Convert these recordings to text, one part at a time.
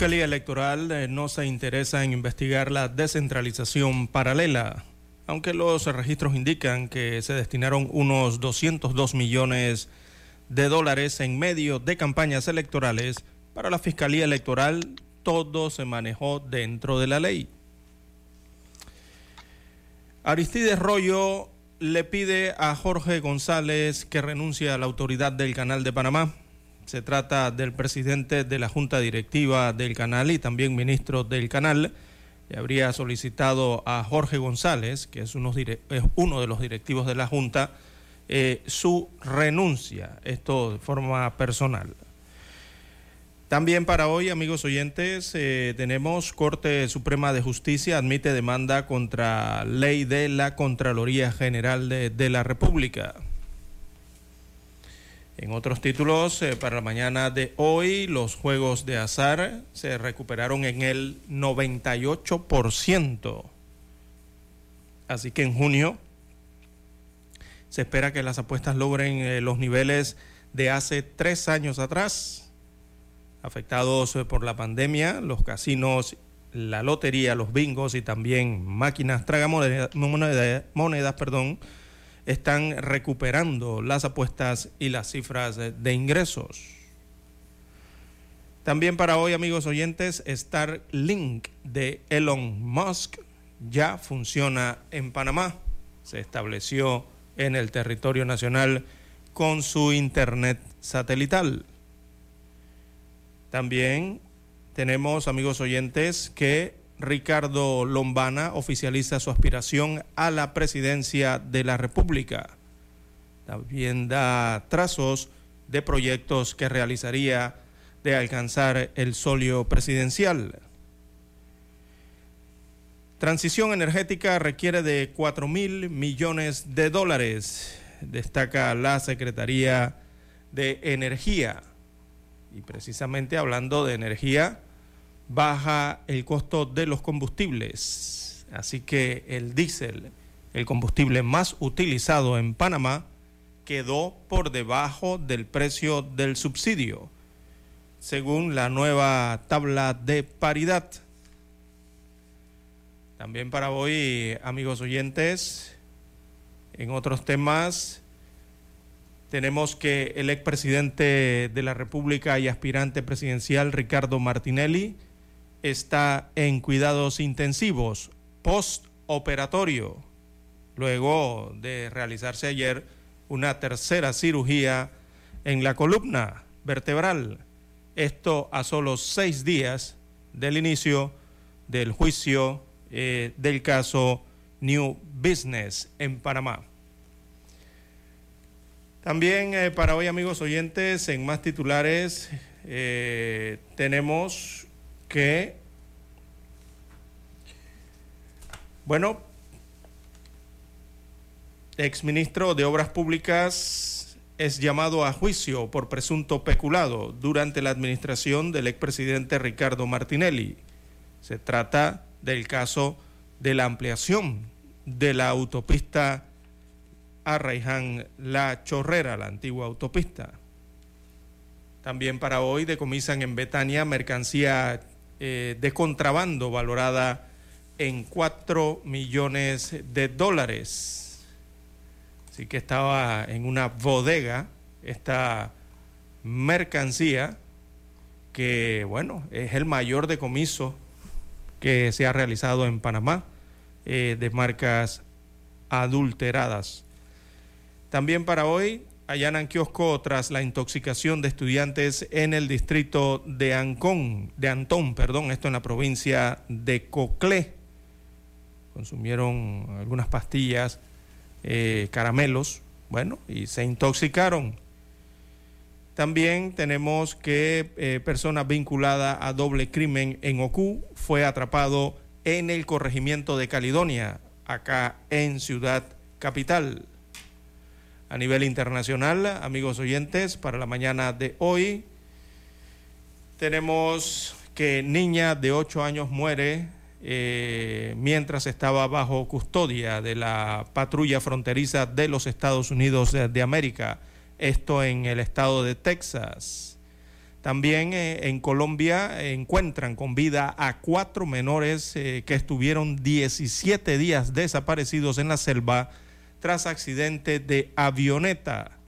Fiscalía Electoral eh, no se interesa en investigar la descentralización paralela, aunque los registros indican que se destinaron unos 202 millones de dólares en medio de campañas electorales. Para la Fiscalía Electoral todo se manejó dentro de la ley. Aristides Rollo le pide a Jorge González que renuncie a la autoridad del Canal de Panamá. Se trata del presidente de la Junta Directiva del canal y también ministro del canal. Habría solicitado a Jorge González, que es uno, es uno de los directivos de la Junta, eh, su renuncia, esto de forma personal. También para hoy, amigos oyentes, eh, tenemos Corte Suprema de Justicia admite demanda contra ley de la Contraloría General de la República. En otros títulos, eh, para la mañana de hoy, los juegos de azar se recuperaron en el 98%. Así que en junio se espera que las apuestas logren eh, los niveles de hace tres años atrás. Afectados eh, por la pandemia, los casinos, la lotería, los bingos y también máquinas tragamonedas, monedas, monedas, perdón, están recuperando las apuestas y las cifras de ingresos. También para hoy, amigos oyentes, Starlink de Elon Musk ya funciona en Panamá. Se estableció en el territorio nacional con su internet satelital. También tenemos, amigos oyentes, que Ricardo Lombana oficializa su aspiración a la presidencia de la República. También da trazos de proyectos que realizaría de alcanzar el solio presidencial. Transición energética requiere de 4 mil millones de dólares, destaca la Secretaría de Energía. Y precisamente hablando de energía, baja el costo de los combustibles. Así que el diésel, el combustible más utilizado en Panamá, quedó por debajo del precio del subsidio, según la nueva tabla de paridad. También para hoy, amigos oyentes, en otros temas, tenemos que el expresidente de la República y aspirante presidencial, Ricardo Martinelli, está en cuidados intensivos postoperatorio, luego de realizarse ayer una tercera cirugía en la columna vertebral. Esto a solo seis días del inicio del juicio eh, del caso New Business en Panamá. También eh, para hoy, amigos oyentes, en más titulares eh, tenemos que, bueno, exministro de Obras Públicas es llamado a juicio por presunto peculado durante la administración del expresidente Ricardo Martinelli. Se trata del caso de la ampliación de la autopista Arraiján La Chorrera, la antigua autopista. También para hoy decomisan en Betania mercancía eh, de contrabando valorada en 4 millones de dólares. Así que estaba en una bodega esta mercancía que, bueno, es el mayor decomiso que se ha realizado en Panamá eh, de marcas adulteradas. También para hoy allanan kiosco tras la intoxicación de estudiantes en el distrito de Ancón, de Antón, perdón, esto en la provincia de Coclé. Consumieron algunas pastillas, eh, caramelos, bueno, y se intoxicaron. También tenemos que eh, persona vinculada a doble crimen en Ocú fue atrapado en el corregimiento de Caledonia, acá en Ciudad Capital. A nivel internacional, amigos oyentes, para la mañana de hoy tenemos que niña de 8 años muere eh, mientras estaba bajo custodia de la patrulla fronteriza de los Estados Unidos de América, esto en el estado de Texas. También eh, en Colombia encuentran con vida a cuatro menores eh, que estuvieron 17 días desaparecidos en la selva tras accidente de avioneta.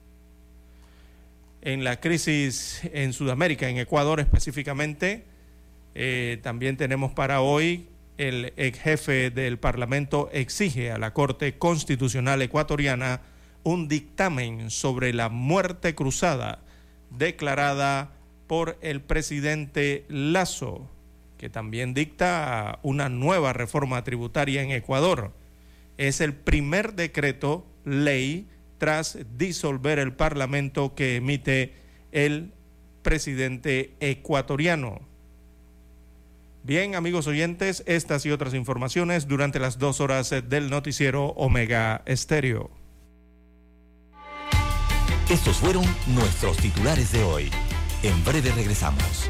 En la crisis en Sudamérica, en Ecuador específicamente, eh, también tenemos para hoy el ex jefe del Parlamento exige a la Corte Constitucional ecuatoriana un dictamen sobre la muerte cruzada declarada por el presidente Lazo, que también dicta una nueva reforma tributaria en Ecuador. Es el primer decreto ley tras disolver el Parlamento que emite el presidente ecuatoriano. Bien, amigos oyentes, estas y otras informaciones durante las dos horas del noticiero Omega Estéreo. Estos fueron nuestros titulares de hoy. En breve regresamos.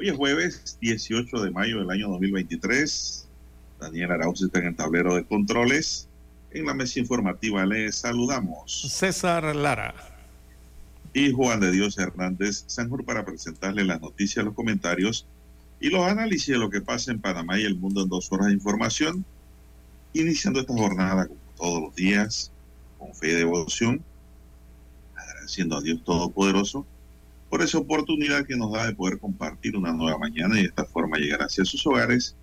Hoy es jueves 18 de mayo del año 2023. Daniel Arauz está en el tablero de controles. En la mesa informativa les saludamos. César Lara. Y Juan de Dios Hernández Sanjur para presentarle las noticias, los comentarios y los análisis de lo que pasa en Panamá y el mundo en dos horas de información. Iniciando esta jornada como todos los días, con fe y devoción, agradeciendo a Dios Todopoderoso por esa oportunidad que nos da de poder compartir una nueva mañana y de esta forma llegar hacia sus hogares,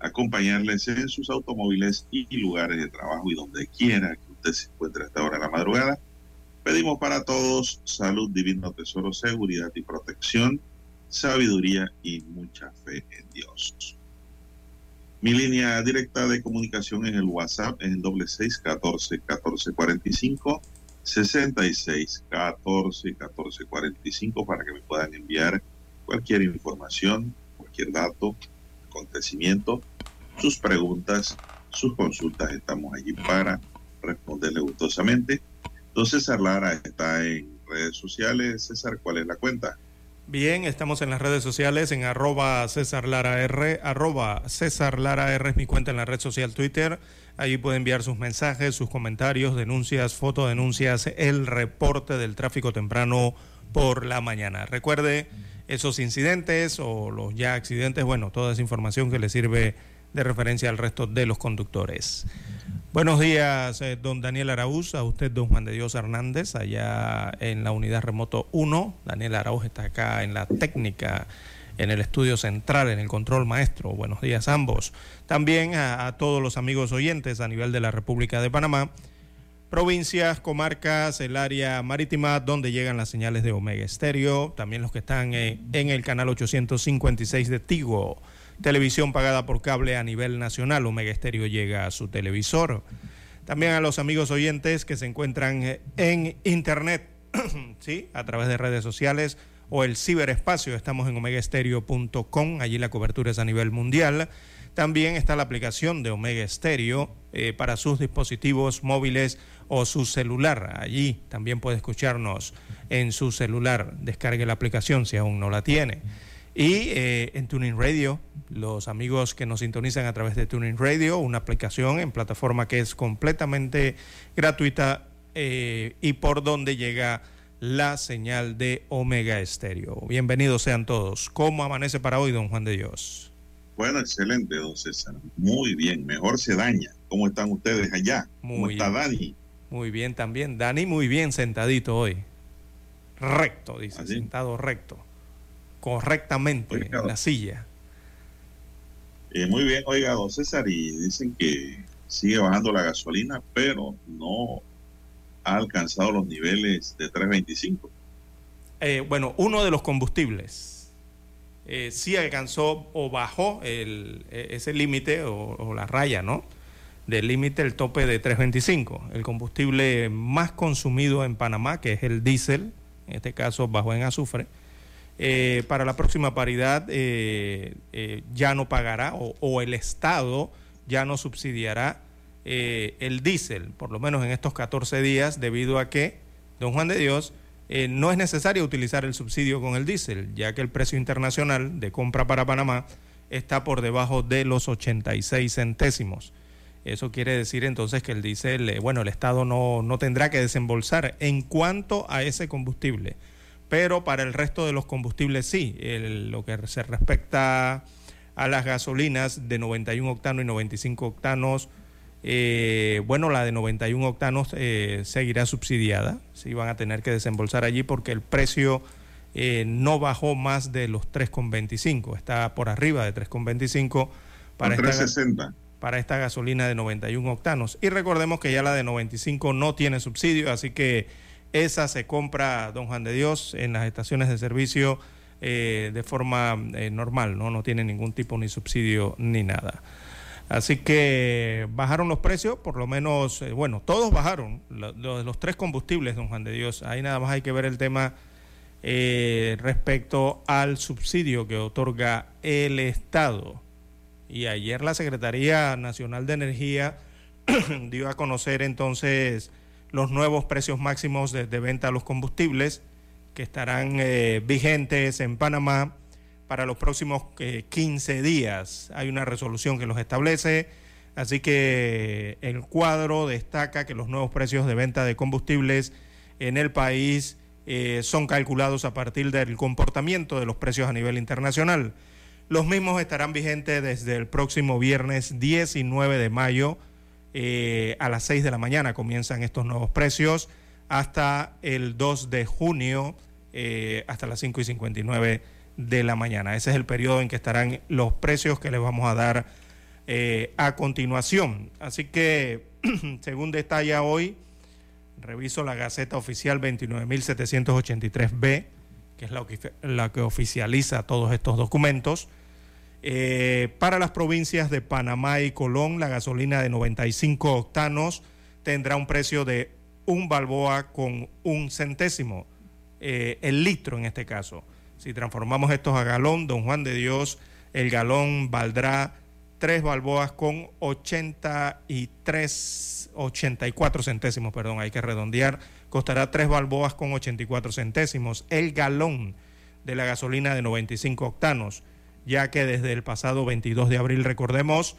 acompañarles en sus automóviles y lugares de trabajo y donde quiera que usted se encuentre a esta hora de la madrugada. Pedimos para todos salud, divino tesoro, seguridad y protección, sabiduría y mucha fe en Dios. Mi línea directa de comunicación en el WhatsApp es el doble seis catorce catorce cuarenta y cinco 66 14 14 45 para que me puedan enviar cualquier información, cualquier dato, acontecimiento, sus preguntas, sus consultas, estamos allí para responderle gustosamente. Entonces, César Lara está en redes sociales. César, ¿cuál es la cuenta? Bien, estamos en las redes sociales en arroba César Lara R, arroba César Lara R es mi cuenta en la red social Twitter. Allí puede enviar sus mensajes, sus comentarios, denuncias, fotodenuncias, el reporte del tráfico temprano por la mañana. Recuerde esos incidentes o los ya accidentes, bueno, toda esa información que le sirve de referencia al resto de los conductores. Buenos días, eh, don Daniel Araúz, a usted, don Juan de Dios Hernández, allá en la unidad remoto 1. Daniel Araúz está acá en la técnica, en el estudio central, en el control maestro. Buenos días ambos. También a, a todos los amigos oyentes a nivel de la República de Panamá, provincias, comarcas, el área marítima donde llegan las señales de Omega Estéreo, también los que están eh, en el canal 856 de Tigo televisión pagada por cable a nivel nacional. Omega Estéreo llega a su televisor. También a los amigos oyentes que se encuentran eh, en internet, ¿sí? a través de redes sociales o el ciberespacio. Estamos en omegaestereo.com, allí la cobertura es a nivel mundial. También está la aplicación de Omega Estéreo eh, para sus dispositivos móviles o su celular. Allí también puede escucharnos en su celular. Descargue la aplicación si aún no la tiene. Y eh, en Tuning Radio, los amigos que nos sintonizan a través de Tuning Radio, una aplicación en plataforma que es completamente gratuita eh, y por donde llega la señal de Omega Estéreo. Bienvenidos sean todos. ¿Cómo amanece para hoy, don Juan de Dios? Bueno, excelente, don César. Muy bien, mejor se daña. ¿Cómo están ustedes allá? ¿Cómo está Dani? Muy bien también. Dani, muy bien sentadito hoy. Recto, dice, ¿Así? sentado recto correctamente en la silla. Eh, muy bien, oiga, don César, y dicen que sigue bajando la gasolina, pero no ha alcanzado los niveles de 325. Eh, bueno, uno de los combustibles eh, sí alcanzó o bajó e, ese límite o, la raya, ¿no? Del límite, el tope de 325. El combustible más consumido en Panamá, que es el diésel, en este caso bajó en azufre, eh, para la próxima paridad ya no pagará o, o, el Estado ya no subsidiará eh, el diésel, por lo menos en estos 14 días, debido a que, don Juan de Dios, eh, no es necesario utilizar el subsidio con el diésel, ya que el precio internacional de compra para Panamá está por debajo de los 86 centésimos. Eso quiere decir entonces que el diésel, eh, bueno, el Estado no, no tendrá que desembolsar en cuanto a ese combustible pero para el resto de los combustibles sí. Lo que se respecta a las gasolinas de 91 octanos y 95 octanos, eh, bueno, la de 91 octanos eh, seguirá subsidiada, sí van a tener que desembolsar allí porque el precio eh, no bajó más de los 3,25, está por arriba de 3,25 para, esta, para esta gasolina de 91 octanos. Y recordemos que ya la de 95 no tiene subsidio, así que esa se compra, don Juan de Dios, en las estaciones de servicio eh, de forma eh, normal, ¿no? no tiene ningún tipo ni subsidio ni nada. Así que bajaron los precios, por lo menos, eh, bueno, todos bajaron, lo, lo, los tres combustibles, don Juan de Dios. Ahí nada más hay que ver el tema eh, respecto al subsidio que otorga el Estado. Y ayer la Secretaría Nacional de Energía dio a conocer entonces los nuevos precios máximos de, de venta a los combustibles que estarán eh, vigentes en Panamá para los próximos eh, 15 días. Hay una resolución que los establece, así que el cuadro destaca que los nuevos precios de venta de combustibles en el país eh, son calculados a partir del comportamiento de los precios a nivel internacional. Los mismos estarán vigentes desde el próximo viernes 19 de mayo eh, a las 6 de la mañana comienzan estos nuevos precios hasta el 2 de junio, eh, hasta las 5 y 59 de la mañana. Ese es el periodo en que estarán los precios que les vamos a dar eh, a continuación. Así que, según detalla hoy, reviso la Gaceta Oficial 29.783B, que es la, que oficializa todos estos documentos. Eh, para las provincias de Panamá y Colón, la gasolina de 95 octanos tendrá un precio de un balboa con un centésimo, eh, el litro en este caso. Si transformamos estos a galón, don Juan de Dios, el galón valdrá 3 balboas con 83, 84 centésimos, perdón, hay que redondear, costará 3 balboas con 84 centésimos. El galón de la gasolina de 95 octanos, ya que desde el pasado 22 de abril, recordemos,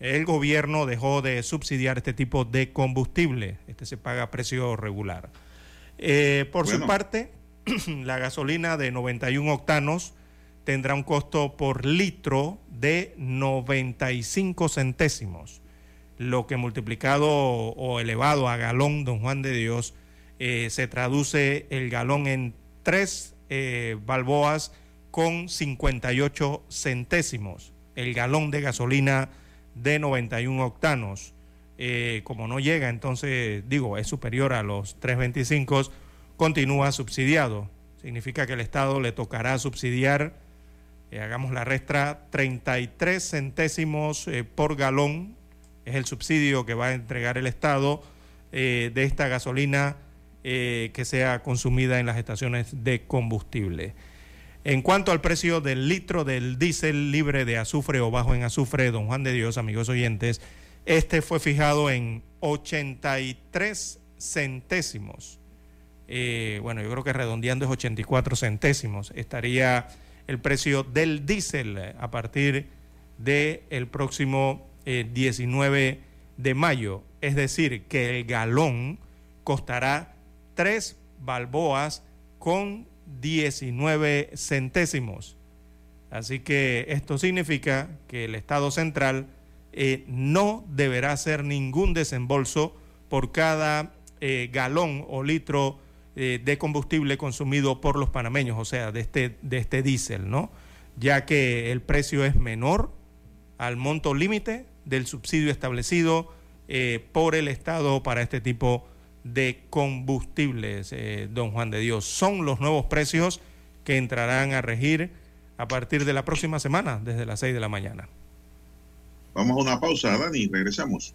el gobierno dejó de subsidiar este tipo de combustible, este se paga a precio regular. Eh, por su parte, la gasolina de 91 octanos tendrá un costo por litro de 95 centésimos, lo que multiplicado o elevado a galón, don Juan de Dios, eh, se traduce el galón en 3 eh, balboas con 58 centésimos, el galón de gasolina de 91 octanos. Eh, como no llega, entonces digo, es superior a los 3.25, continúa subsidiado. Significa que el Estado le tocará subsidiar eh, hagamos la restra, 33 centésimos eh, por galón es el subsidio que va a entregar el Estado eh, de esta gasolina que sea consumida en las estaciones de combustible. En cuanto al precio del litro del diésel libre de azufre o bajo en azufre, don Juan de Dios, amigos oyentes, este fue fijado en 83 centésimos. Bueno, yo creo que redondeando es 84 centésimos. Estaría el precio del diésel eh, a partir del el próximo 19 eh, de mayo. Es decir, que el galón costará 3 balboas con 19 centésimos. Así que esto significa que el Estado central eh, no deberá hacer ningún desembolso por cada galón o litro eh, de combustible consumido por los panameños, o sea, de este, de este diésel, ¿no? Ya que el precio es menor al monto límite del subsidio establecido eh, por el Estado para este tipo de combustibles, eh, don Juan de Dios. Son los nuevos precios que entrarán a regir a partir de la próxima semana, desde las 6 de la mañana. Vamos a una pausa, Dani, regresamos.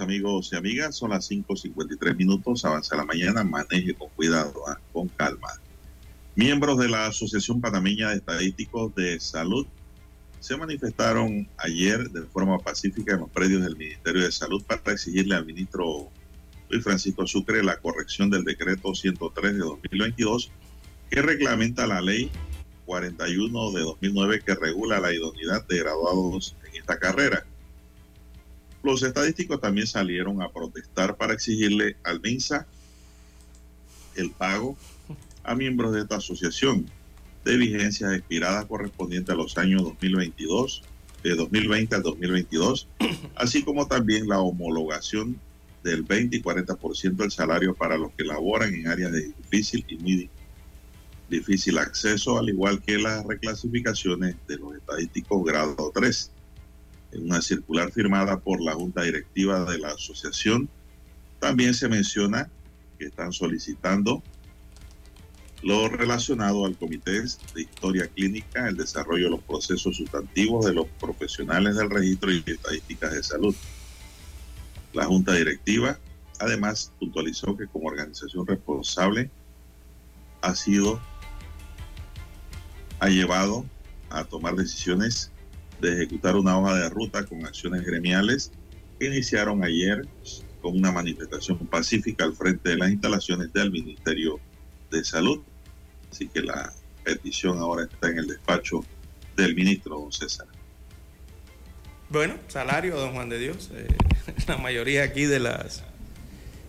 Amigos y amigas. Son las 5.53 minutos. Avanza la mañana. Maneje con cuidado, ¿ah? con calma. Miembros de la Asociación Panameña de Estadísticos de Salud se manifestaron ayer de forma pacífica en los predios del Ministerio de Salud para exigirle al ministro Luis Francisco Sucre la corrección del decreto 103 de 2022 que reglamenta la ley 41 de 2009 que regula la idoneidad de graduados en en esta carrera. Los estadísticos también salieron a protestar para exigirle al MINSA el pago a miembros de esta asociación de vigencias expiradas correspondientes a los años 2022, de 2020 al 2022, así como también la homologación del 20 y 40% del salario para los que laboran en áreas de difícil y muy difícil acceso, al igual que las reclasificaciones de los estadísticos grado 3. En una circular firmada por la Junta Directiva de la Asociación, también se menciona que están solicitando lo relacionado al Comité de Historia Clínica, el desarrollo de los procesos sustantivos de los profesionales del registro y estadísticas de salud. La Junta Directiva además puntualizó que como organización responsable ha sido, ha llevado a tomar decisiones de ejecutar una hoja de ruta con acciones gremiales que iniciaron ayer con una manifestación pacífica al frente de las instalaciones del Ministerio de Salud Así que la petición ahora está en el despacho del ministro, don César. Bueno, salario, don Juan de Dios. Eh, la mayoría aquí de las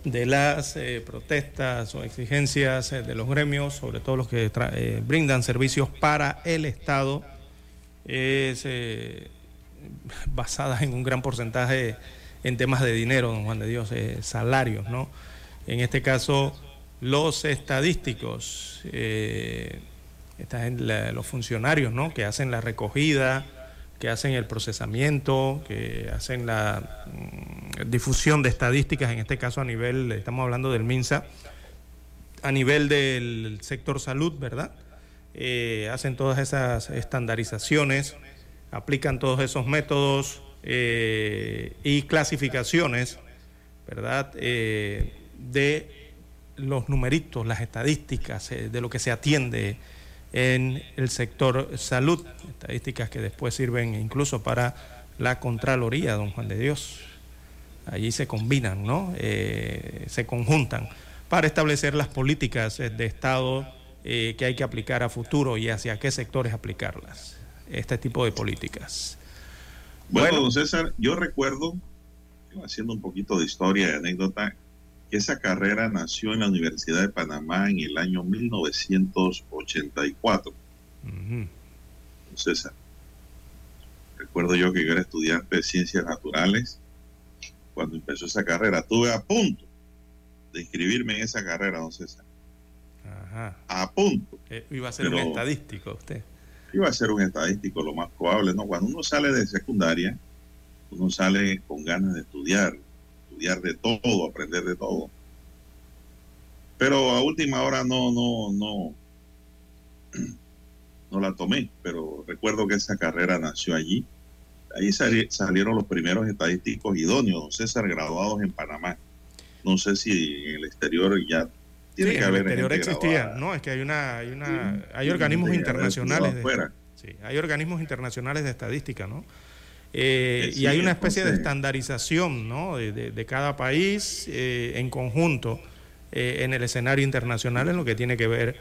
de las eh, protestas o exigencias eh, de los gremios, sobre todo los que brindan servicios para el Estado, es basada en un gran porcentaje en temas de dinero, don Juan de Dios, salarios, ¿no? En este caso, los estadísticos, eh, los funcionarios ¿no? que hacen la recogida, que hacen el procesamiento, que hacen la mm, difusión de estadísticas, en este caso a nivel, estamos hablando del MINSA, a nivel del sector salud, ¿verdad? Eh, hacen todas esas estandarizaciones, aplican todos esos métodos eh, y clasificaciones, ¿verdad? de los numeritos, las estadísticas eh, de lo que se atiende en el sector salud, estadísticas que después sirven incluso para la Contraloría, don Juan de Dios. Allí se combinan, ¿no? Eh, se conjuntan para establecer las políticas eh, de Estado que hay que aplicar a futuro y hacia qué sectores aplicarlas, este tipo de políticas. Bueno, don César, yo recuerdo, haciendo un poquito de historia y anécdota, esa carrera nació en la Universidad de Panamá en el año 1984. Entonces, recuerdo yo que yo era estudiante de ciencias naturales cuando empezó esa carrera. Estuve a punto de inscribirme en esa carrera, don César. Ajá. A punto. Eh, iba a ser un estadístico usted. Iba a ser un estadístico, lo más probable, ¿no? Cuando uno sale de secundaria, uno sale con ganas de estudiar, estudiar de todo, aprender de todo. Pero a última hora no, no, no, no la tomé, pero recuerdo que esa carrera nació allí. Ahí salieron los primeros estadísticos idóneos, don César, graduados en Panamá. No sé si en el exterior ya tiene que haber. En el exterior existía, no, es que hay una, hay una, hay organismos internacionales. De, sí, hay organismos internacionales de estadística, ¿no? Eh, y hay una especie de estandarización ¿no? de, cada país eh, en conjunto eh, en el escenario internacional en lo que tiene que ver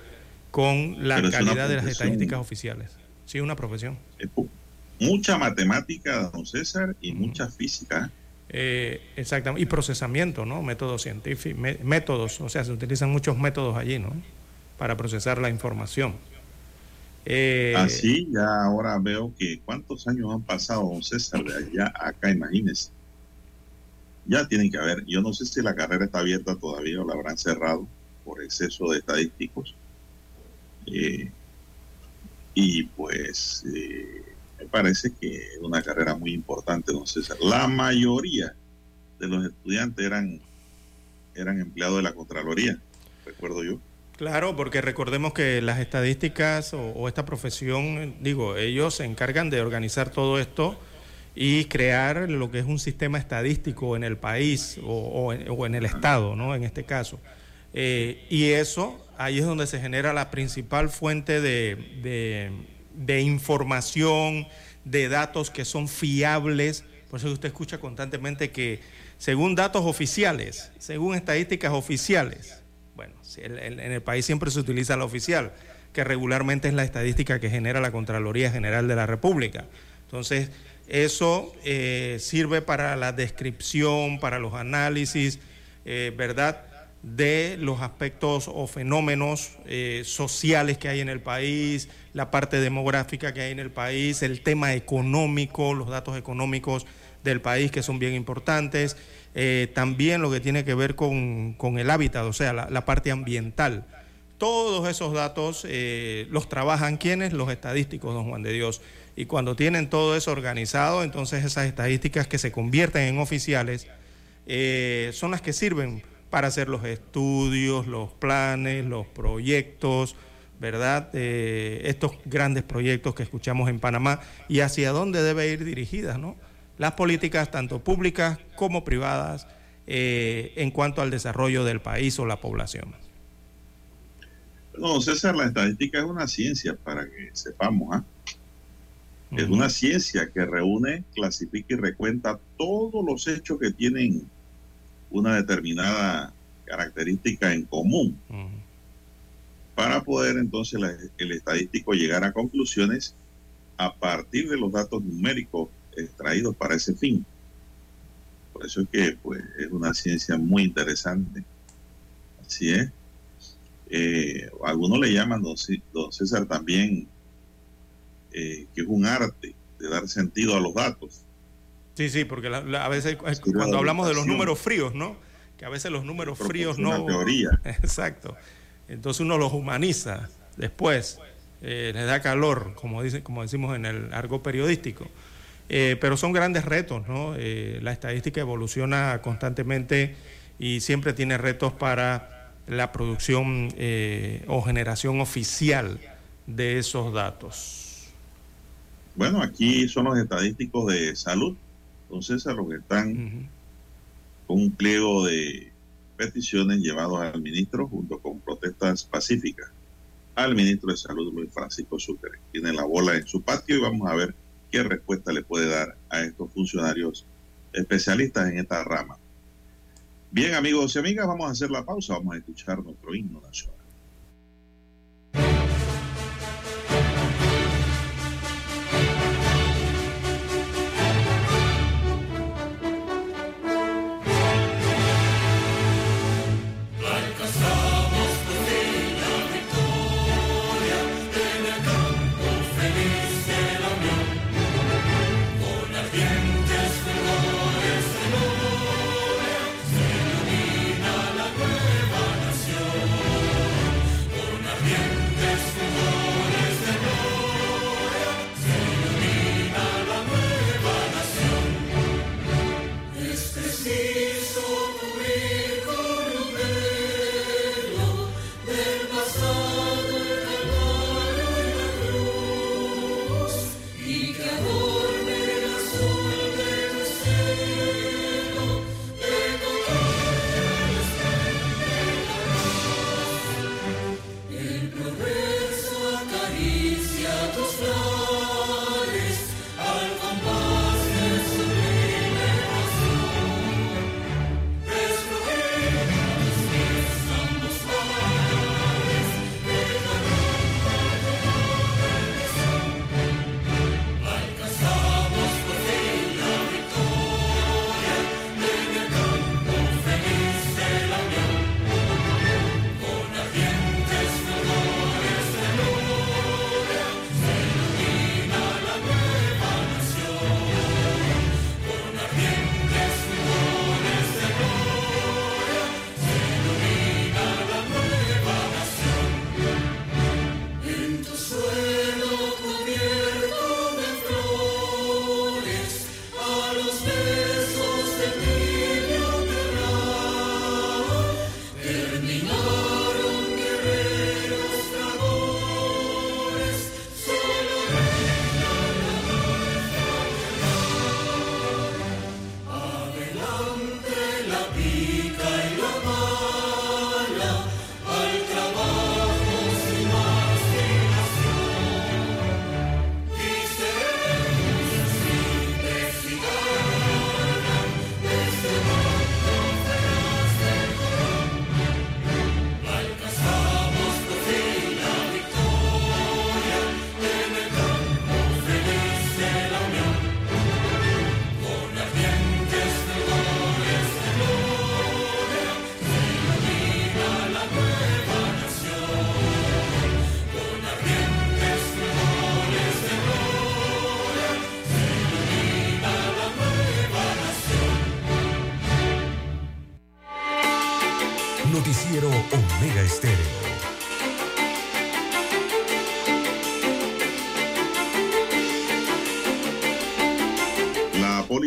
con la calidad de las estadísticas oficiales. Sí, una profesión. Mucha matemática, don César, y mucha física. Exactamente, y procesamiento, ¿no? Métodos científicos, métodos, o sea, se utilizan muchos métodos allí, ¿no? Para procesar la información. Eh, Así, ya ahora veo que cuántos años han pasado, don César, de allá acá, imagínese. Ya tienen que haber, yo no sé si la carrera está abierta todavía o la habrán cerrado por exceso de estadísticos. Eh, y pues eh, me parece que es una carrera muy importante, don César. La mayoría de los estudiantes eran, eran empleados de la Contraloría, recuerdo yo. Claro, porque recordemos que las estadísticas o, esta profesión, digo, ellos se encargan de organizar todo esto y crear lo que es un sistema estadístico en el país o, en, el Estado, ¿no? En este caso. Eh, y eso, ahí es donde se genera la principal fuente de, de información, de datos que son fiables. Por eso usted escucha constantemente que según datos oficiales, según estadísticas oficiales, bueno, en el país siempre se utiliza la oficial, que regularmente es la estadística que genera la Contraloría General de la República. Entonces, Eso eh, sirve para la descripción, para los análisis, eh, ¿verdad? De los aspectos o fenómenos eh, sociales que hay en el país, la parte demográfica que hay en el país, el tema económico, los datos económicos del país que son bien importantes, eh, también lo que tiene que ver con, el hábitat, o sea, la, parte ambiental. Todos esos datos eh, los trabajan quienes, los estadísticos, don Juan de Dios. Y cuando tienen todo eso organizado, entonces esas estadísticas que se convierten en oficiales son las que sirven para hacer los estudios, los planes, los proyectos, ¿verdad? Eh, estos grandes proyectos que escuchamos en Panamá y hacia dónde debe ir dirigidas, ¿no? Las políticas tanto públicas como privadas eh, en cuanto al desarrollo del país o la población. No, César, la estadística es una ciencia para que sepamos, ¿ah? Es una ciencia que reúne, clasifica y recuenta todos los hechos que tienen una determinada característica en común para poder entonces el estadístico llegar a conclusiones a partir de los datos numéricos extraídos para ese fin. Por eso es que pues, es una ciencia muy interesante. Así es. Eh, algunos le llaman, don, César, también eh, que es un arte de dar sentido a los datos. Sí, sí, porque a veces cuando hablamos de los números fríos, ¿no? Que a veces los números fríos no... teoría. Exacto. Entonces uno los humaniza después, eh, les da calor, como, dice, como decimos en el argo periodístico. Eh, pero son grandes retos, ¿no? Eh, la estadística evoluciona constantemente y siempre tiene retos para la producción o generación oficial de esos datos. Bueno, aquí son los estadísticos de salud entonces, a los que están con un pliego de peticiones llevados al ministro junto con protestas pacíficas al ministro de Salud, Luis Francisco Sucre. Tiene la bola en su patio y vamos a ver qué respuesta le puede dar a estos funcionarios especialistas en esta rama. Bien, amigos y amigas, vamos a hacer la pausa, vamos a escuchar nuestro himno nacional.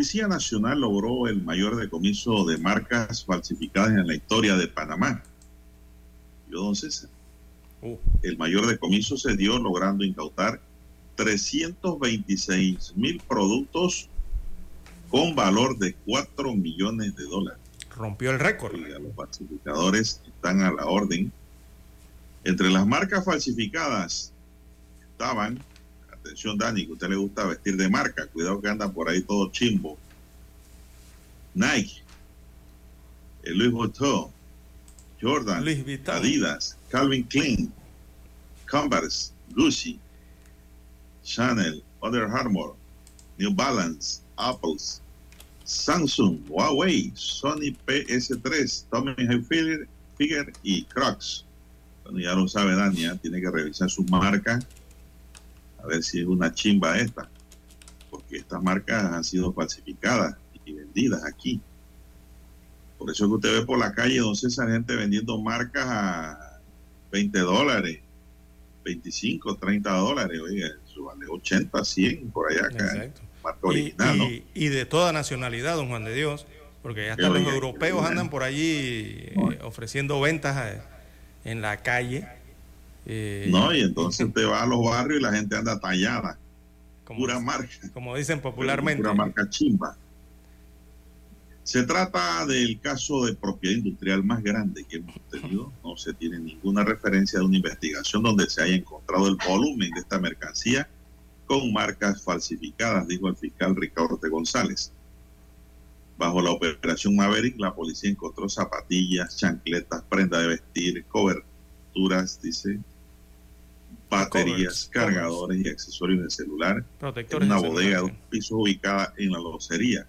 Policía Nacional logró el mayor decomiso de marcas falsificadas en la historia de Panamá. ¿Yo, don César? Uh, El mayor decomiso se dio logrando incautar 326 mil productos con valor de 4 millones de dólares. rompió el récord. Oiga, los falsificadores están a la orden. Entre las marcas falsificadas estaban, atención Dani, que a usted le gusta vestir de marca, cuidado que anda por ahí todo chimbo. Nike, el Louis Vuitton, Jordan, Vuitton. Adidas, Calvin Klein, Converse, Gucci, Chanel, Under Armour, New Balance, Apples, Samsung, Huawei, Sony PS3, Tommy Hilfiger y Crocs. Bueno, ya lo sabe Dani, ¿eh? tiene que revisar sus marcas a ver si es una chimba esta, porque estas marcas han sido falsificadas y vendidas aquí. Por eso que usted ve por la calle, don César, gente vendiendo marcas a 20 dólares, 25, 30 dólares, oiga, eso vale 80, 100 por allá acá. Exacto. Marca Y, original, ¿no? y- y de toda nacionalidad, don Juan de Dios, porque ya hasta los europeos andan por allí eh, ofreciendo ventas eh, en la calle. Eh, No, y entonces usted va a los barrios y la gente anda tallada, como, pura marca. como dicen popularmente. Pura marca chimba. Se trata del caso de propiedad industrial más grande que hemos tenido. No se tiene ninguna referencia de una investigación donde se haya encontrado el volumen de esta mercancía con marcas falsificadas, dijo el fiscal Ricardo González. Bajo la operación Maverick, la policía encontró zapatillas, chancletas, prenda de vestir, coberturas, dice, baterías, cargadores y accesorios de celular en Protectores una de bodega de un piso ubicada en la locería.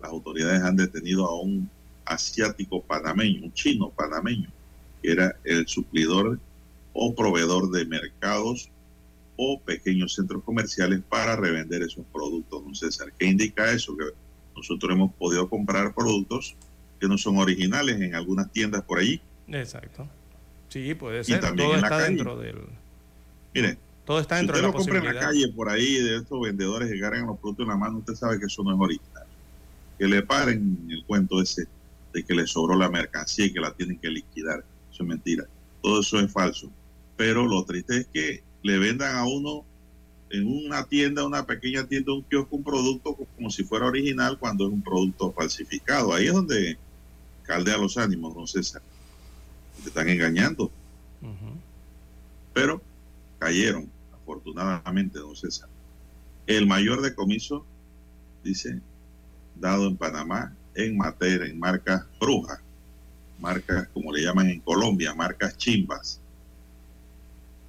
Las autoridades han detenido a un asiático panameño, un chino panameño, que era el suplidor o proveedor de mercados o pequeños centros comerciales para revender esos productos, don César. ¿Qué indica eso? Que nosotros hemos podido comprar productos que no son originales en algunas tiendas por allí. Exacto. Sí, puede ser. también Todo en la está calle. dentro del. Mire, Todo está si dentro usted de la lo compra en la calle por ahí de estos vendedores que cargan los productos en la mano, usted sabe que eso no es original. Que le paren el cuento ese de que le sobró la mercancía y que la tienen que liquidar. Eso es mentira. Todo eso es falso. Pero lo triste es que le vendan a uno en una tienda, una pequeña tienda, un kiosco, un producto como si fuera original cuando es un producto falsificado. Ahí es donde caldea los ánimos, don César. Te están engañando pero cayeron, afortunadamente, don César. El mayor decomiso, dice, dado en Panamá, en materia, en marcas brujas, marcas como le llaman en Colombia, marcas chimbas.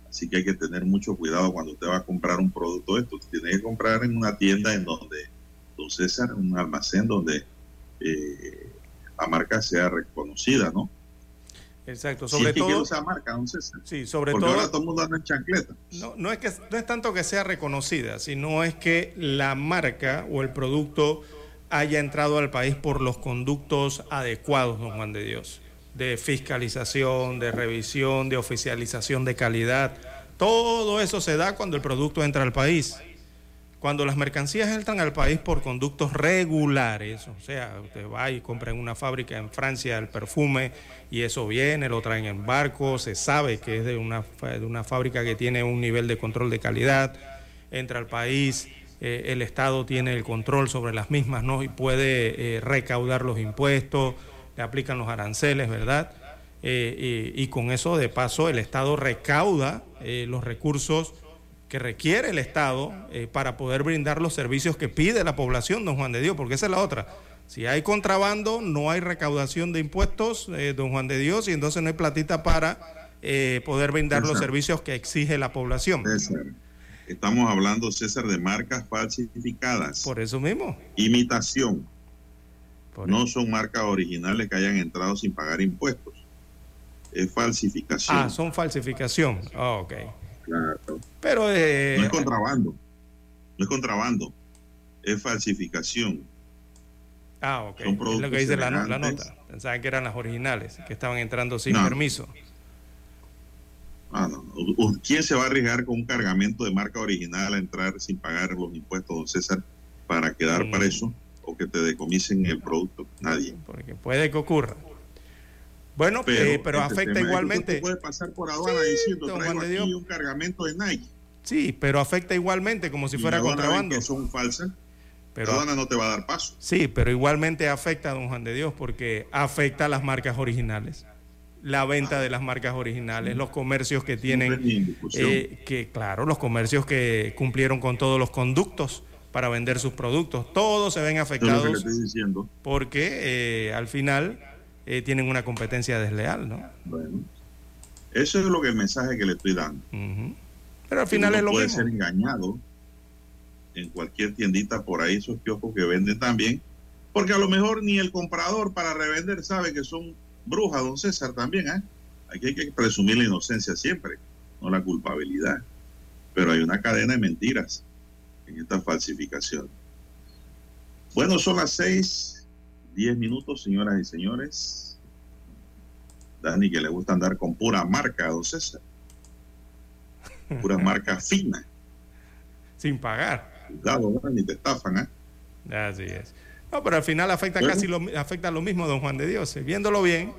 Así que hay que tener mucho cuidado cuando usted va a comprar un producto de esto. Tiene que comprar en una tienda en donde, don César, un almacén donde eh, la marca sea reconocida, ¿no? Exacto. Si Sobre es que quiere todo. usar marca, don César. Sí, sobre Porque todo. ahora todo el mundo anda en chancleta. No, no es que no es tanto que sea reconocida, sino es que la marca o el producto haya entrado al país por los conductos adecuados, don Juan de Dios, de fiscalización, de revisión, de oficialización de calidad. Todo eso se da cuando el producto entra al país. Cuando las mercancías entran al país por conductos regulares, o sea, usted va y compra en una fábrica en Francia el perfume y eso viene, lo traen en barco, se sabe que es de una, de una fábrica que tiene un nivel de control de calidad, entra al país, eh, el Estado tiene el control sobre las mismas ¿no? y puede eh, recaudar los impuestos, le aplican los aranceles, ¿verdad? Eh, y, con eso, de paso, el Estado recauda los recursos que requiere el Estado eh, para poder brindar los servicios que pide la población, don Juan de Dios, porque esa es la otra. Si hay contrabando, no hay recaudación de impuestos, eh, don Juan de Dios, y entonces no hay platita para eh, poder brindar los servicios que exige la población. César, estamos hablando, César, de marcas falsificadas. Por eso mismo. Imitación. Por No son marcas originales que hayan entrado sin pagar impuestos. Es falsificación. Ah, son falsificación. Ah, ok. Claro. Pero eh, No es contrabando. No es contrabando. Es falsificación. Ah, ok. es lo que dice la, nota. Pensaban que eran las originales, que estaban entrando sin permiso. Ah, no. ¿Quién se va a arriesgar con un cargamento de marca original a entrar sin pagar los impuestos, don César, para quedar mm. preso o que te decomisen el producto? Nadie. Porque puede que ocurra. Bueno, pero, eh, pero este afecta igualmente. puede pasar por aduana diciendo traigo aquí un cargamento de Nike. Sí, pero afecta igualmente como si fuera contrabando. Que son falsas. Pero, la aduana no te va a dar paso. Sí, pero igualmente afecta, don Juan de Dios, porque afecta a las marcas originales. La venta de las marcas originales, los comercios que tienen, eh, que claro, los comercios que cumplieron con todos los conductos para vender sus productos, todos se ven afectados porque eh, al final eh, tienen una competencia desleal, ¿no? Bueno, eso es lo que el mensaje que le estoy dando. Pero al final es lo puede mismo. ser engañado en cualquier tiendita por ahí, esos kioscos que venden también, porque a lo mejor ni el comprador para revender sabe que son brujas, don César, también, ¿eh? Aquí hay que presumir la inocencia siempre, no la culpabilidad. Pero hay una cadena de mentiras en esta falsificación. Bueno, son las seis Diez minutos, señoras y señores. Dani, que le gusta andar con pura marca, don César. Pura marca fina. Sin pagar. Cuidado, ni te estafan, ¿eh? Así es. No, pero al final afecta casi lo, afecta lo mismo, don Juan de Dios. Viéndolo bien,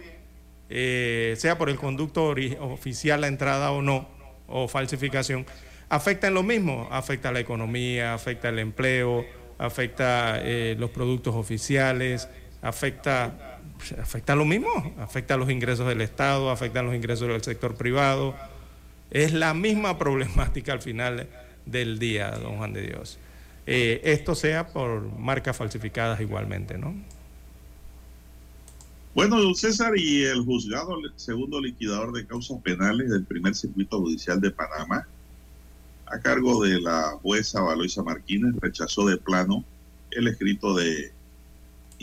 eh, sea por el conducto oficial la entrada o no, o falsificación, afecta en lo mismo. Afecta la economía, afecta el empleo, afecta eh, los productos oficiales, afecta, afecta lo mismo, afecta los ingresos del Estado, afecta los ingresos del sector privado. Es la misma problemática al final del día, don Juan de Dios. Eh, esto sea por marcas falsificadas igualmente, ¿no? Bueno, don César y el juzgado segundo liquidador de causas penales del primer circuito judicial de Panamá, a cargo de la jueza Valoisa Martínez, rechazó de plano el escrito de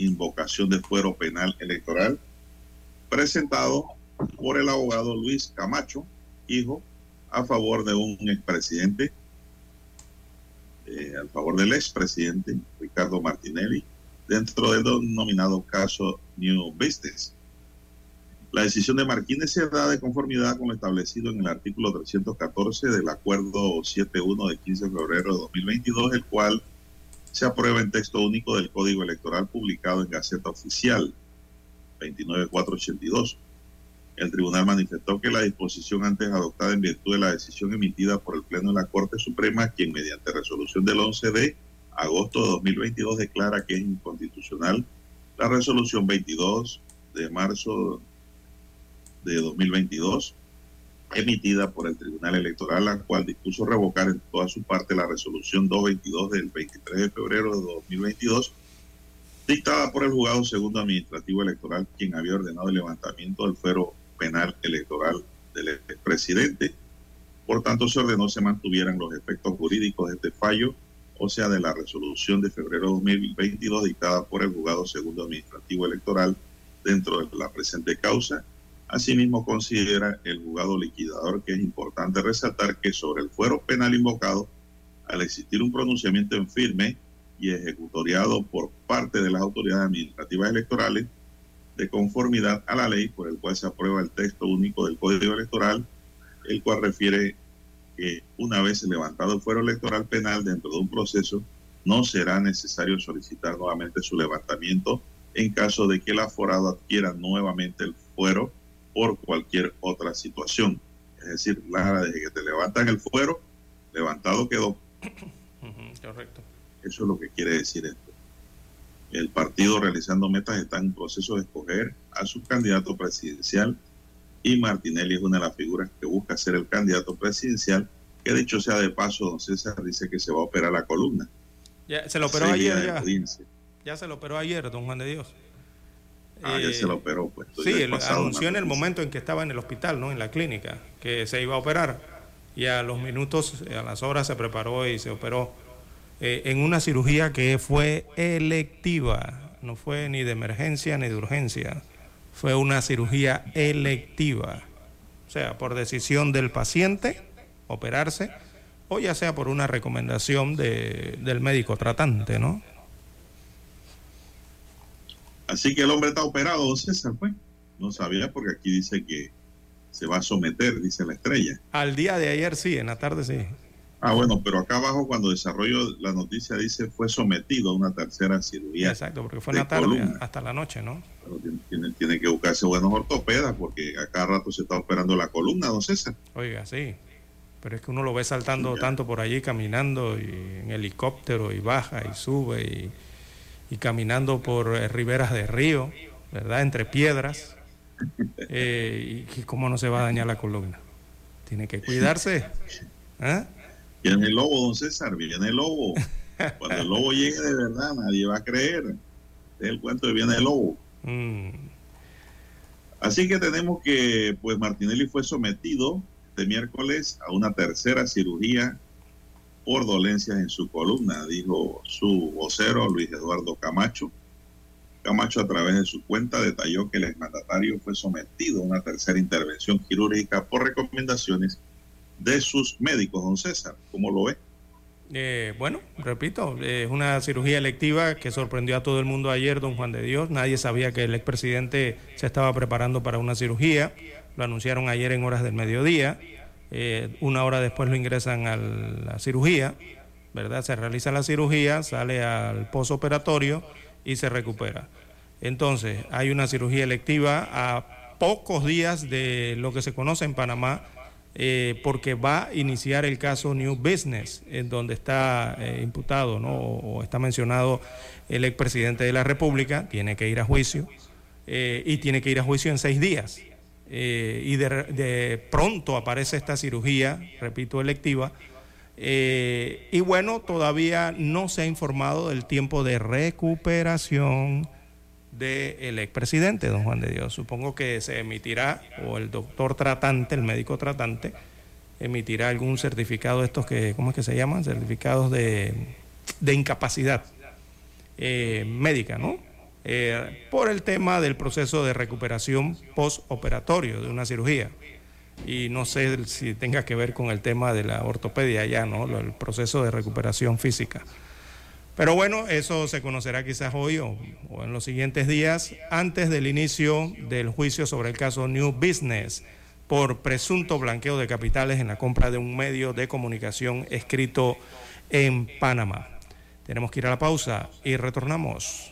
invocación de fuero penal electoral presentado por el abogado Luis Camacho, hijo, a favor de un expresidente, eh, a favor del expresidente Ricardo Martinelli, dentro del denominado caso New Business. La decisión de Martínez se da de conformidad con lo establecido en el artículo 314 del Acuerdo 71 de 15 de febrero de 2022, el cual se aprueba en texto único del Código Electoral publicado en Gaceta Oficial 29482. El tribunal manifestó que la disposición antes adoptada en virtud de la decisión emitida por el Pleno de la Corte Suprema, quien mediante resolución del 11 de agosto de 2022 declara que es inconstitucional la resolución 22 de marzo de 2022 emitida por el Tribunal Electoral, la cual dispuso revocar en toda su parte la resolución 222 del 23 de febrero de 2022, dictada por el juzgado segundo administrativo electoral, quien había ordenado el levantamiento del fuero penal electoral del expresidente. Por tanto, se ordenó se mantuvieran los efectos jurídicos de este fallo, o sea, de la resolución de febrero de 2022 dictada por el juzgado segundo administrativo electoral dentro de la presente causa Asimismo, considera el juzgado liquidador que es importante resaltar que sobre el fuero penal invocado, al existir un pronunciamiento en firme y ejecutoriado por parte de las autoridades administrativas electorales, de conformidad a la ley por el cual se aprueba el texto único del Código Electoral, el cual refiere que una vez levantado el fuero electoral penal dentro de un proceso, no será necesario solicitar nuevamente su levantamiento en caso de que el aforado adquiera nuevamente el fuero por cualquier otra situación. Es decir, la de que te levantan el fuero, levantado quedó. Correcto. Eso es lo que quiere decir esto. El partido realizando metas está en proceso de escoger a su candidato presidencial y Martinelli es una de las figuras que busca ser el candidato presidencial, que dicho sea de paso, don César dice que se va a operar la columna. Ya, se lo operó ayer ya. Ya se lo operó ayer, don Juan de Dios. Ah, ya se lo operó, pues. Sí, anunció en el momento en que estaba en el hospital, ¿no? En la clínica, que se iba a operar. Y a los minutos, a las horas se preparó y se operó eh, en una cirugía que fue electiva. No fue ni de emergencia ni de urgencia. Fue una cirugía electiva. O sea, por decisión del paciente, operarse, o ya sea por una recomendación de, del médico tratante, ¿no? Así que el hombre está operado, don César, pues. No sabía porque aquí dice que se va a someter, dice la estrella. Al día de ayer sí, en la tarde sí. Ah, bueno, pero acá abajo cuando desarrollo la noticia dice fue sometido a una tercera cirugía. Exacto, porque fue en la tarde hasta la noche, ¿no? Pero tiene, tiene, que buscarse buenos ortopedas porque a cada rato se está operando la columna, don César. Oiga, sí. Pero es que uno lo ve saltando tanto por allí, caminando y en helicóptero y baja y sube y, y caminando por eh, riberas de río, ¿verdad? Entre piedras. Eh, y, cómo no se va a dañar la columna. Tiene que cuidarse. ¿eh? Viene el lobo, don César, viene el lobo. Cuando el lobo llegue de verdad, nadie va a creer. Es el cuento de viene el lobo. Mm. Así que tenemos que, pues Martinelli fue sometido este miércoles a una tercera cirugía por dolencias en su columna, dijo su vocero Luis Eduardo Camacho. Camacho a través de su cuenta detalló que el exmandatario fue sometido a una tercera intervención quirúrgica por recomendaciones de sus médicos, don César. ¿Cómo lo ve? Eh, bueno, repito, es una cirugía electiva que sorprendió a todo el mundo ayer, don Juan de Dios. Nadie sabía que el expresidente se estaba preparando para una cirugía. Lo anunciaron ayer en horas del mediodía. Eh, una hora después lo ingresan a la cirugía, ¿verdad? Se realiza la cirugía, sale al posoperatorio y se recupera. Entonces, hay una cirugía electiva a pocos días de lo que se conoce en Panamá, eh, porque va a iniciar el caso New Business, en donde está eh, imputado ¿no? o, está mencionado el expresidente de la República, tiene que ir a juicio y tiene que ir a juicio en seis días. Y de, pronto aparece esta cirugía, repito, electiva. y bueno, todavía no se ha informado del tiempo de recuperación del expresidente, don Juan de Dios. Supongo que se emitirá, o el doctor tratante, el médico tratante, emitirá algún certificado de estos que, ¿cómo es que se llaman? Certificados de, incapacidad eh, médica, ¿no? Eh, por el tema del proceso de recuperación postoperatorio de una cirugía. Y no sé si tenga que ver con el tema de la ortopedia ya, ¿no? El proceso de recuperación física. Pero bueno, eso se conocerá quizás hoy o, en los siguientes días, antes del inicio del juicio sobre el caso New Business por presunto blanqueo de capitales en la compra de un medio de comunicación escrito en Panamá. Tenemos que ir a la pausa y retornamos.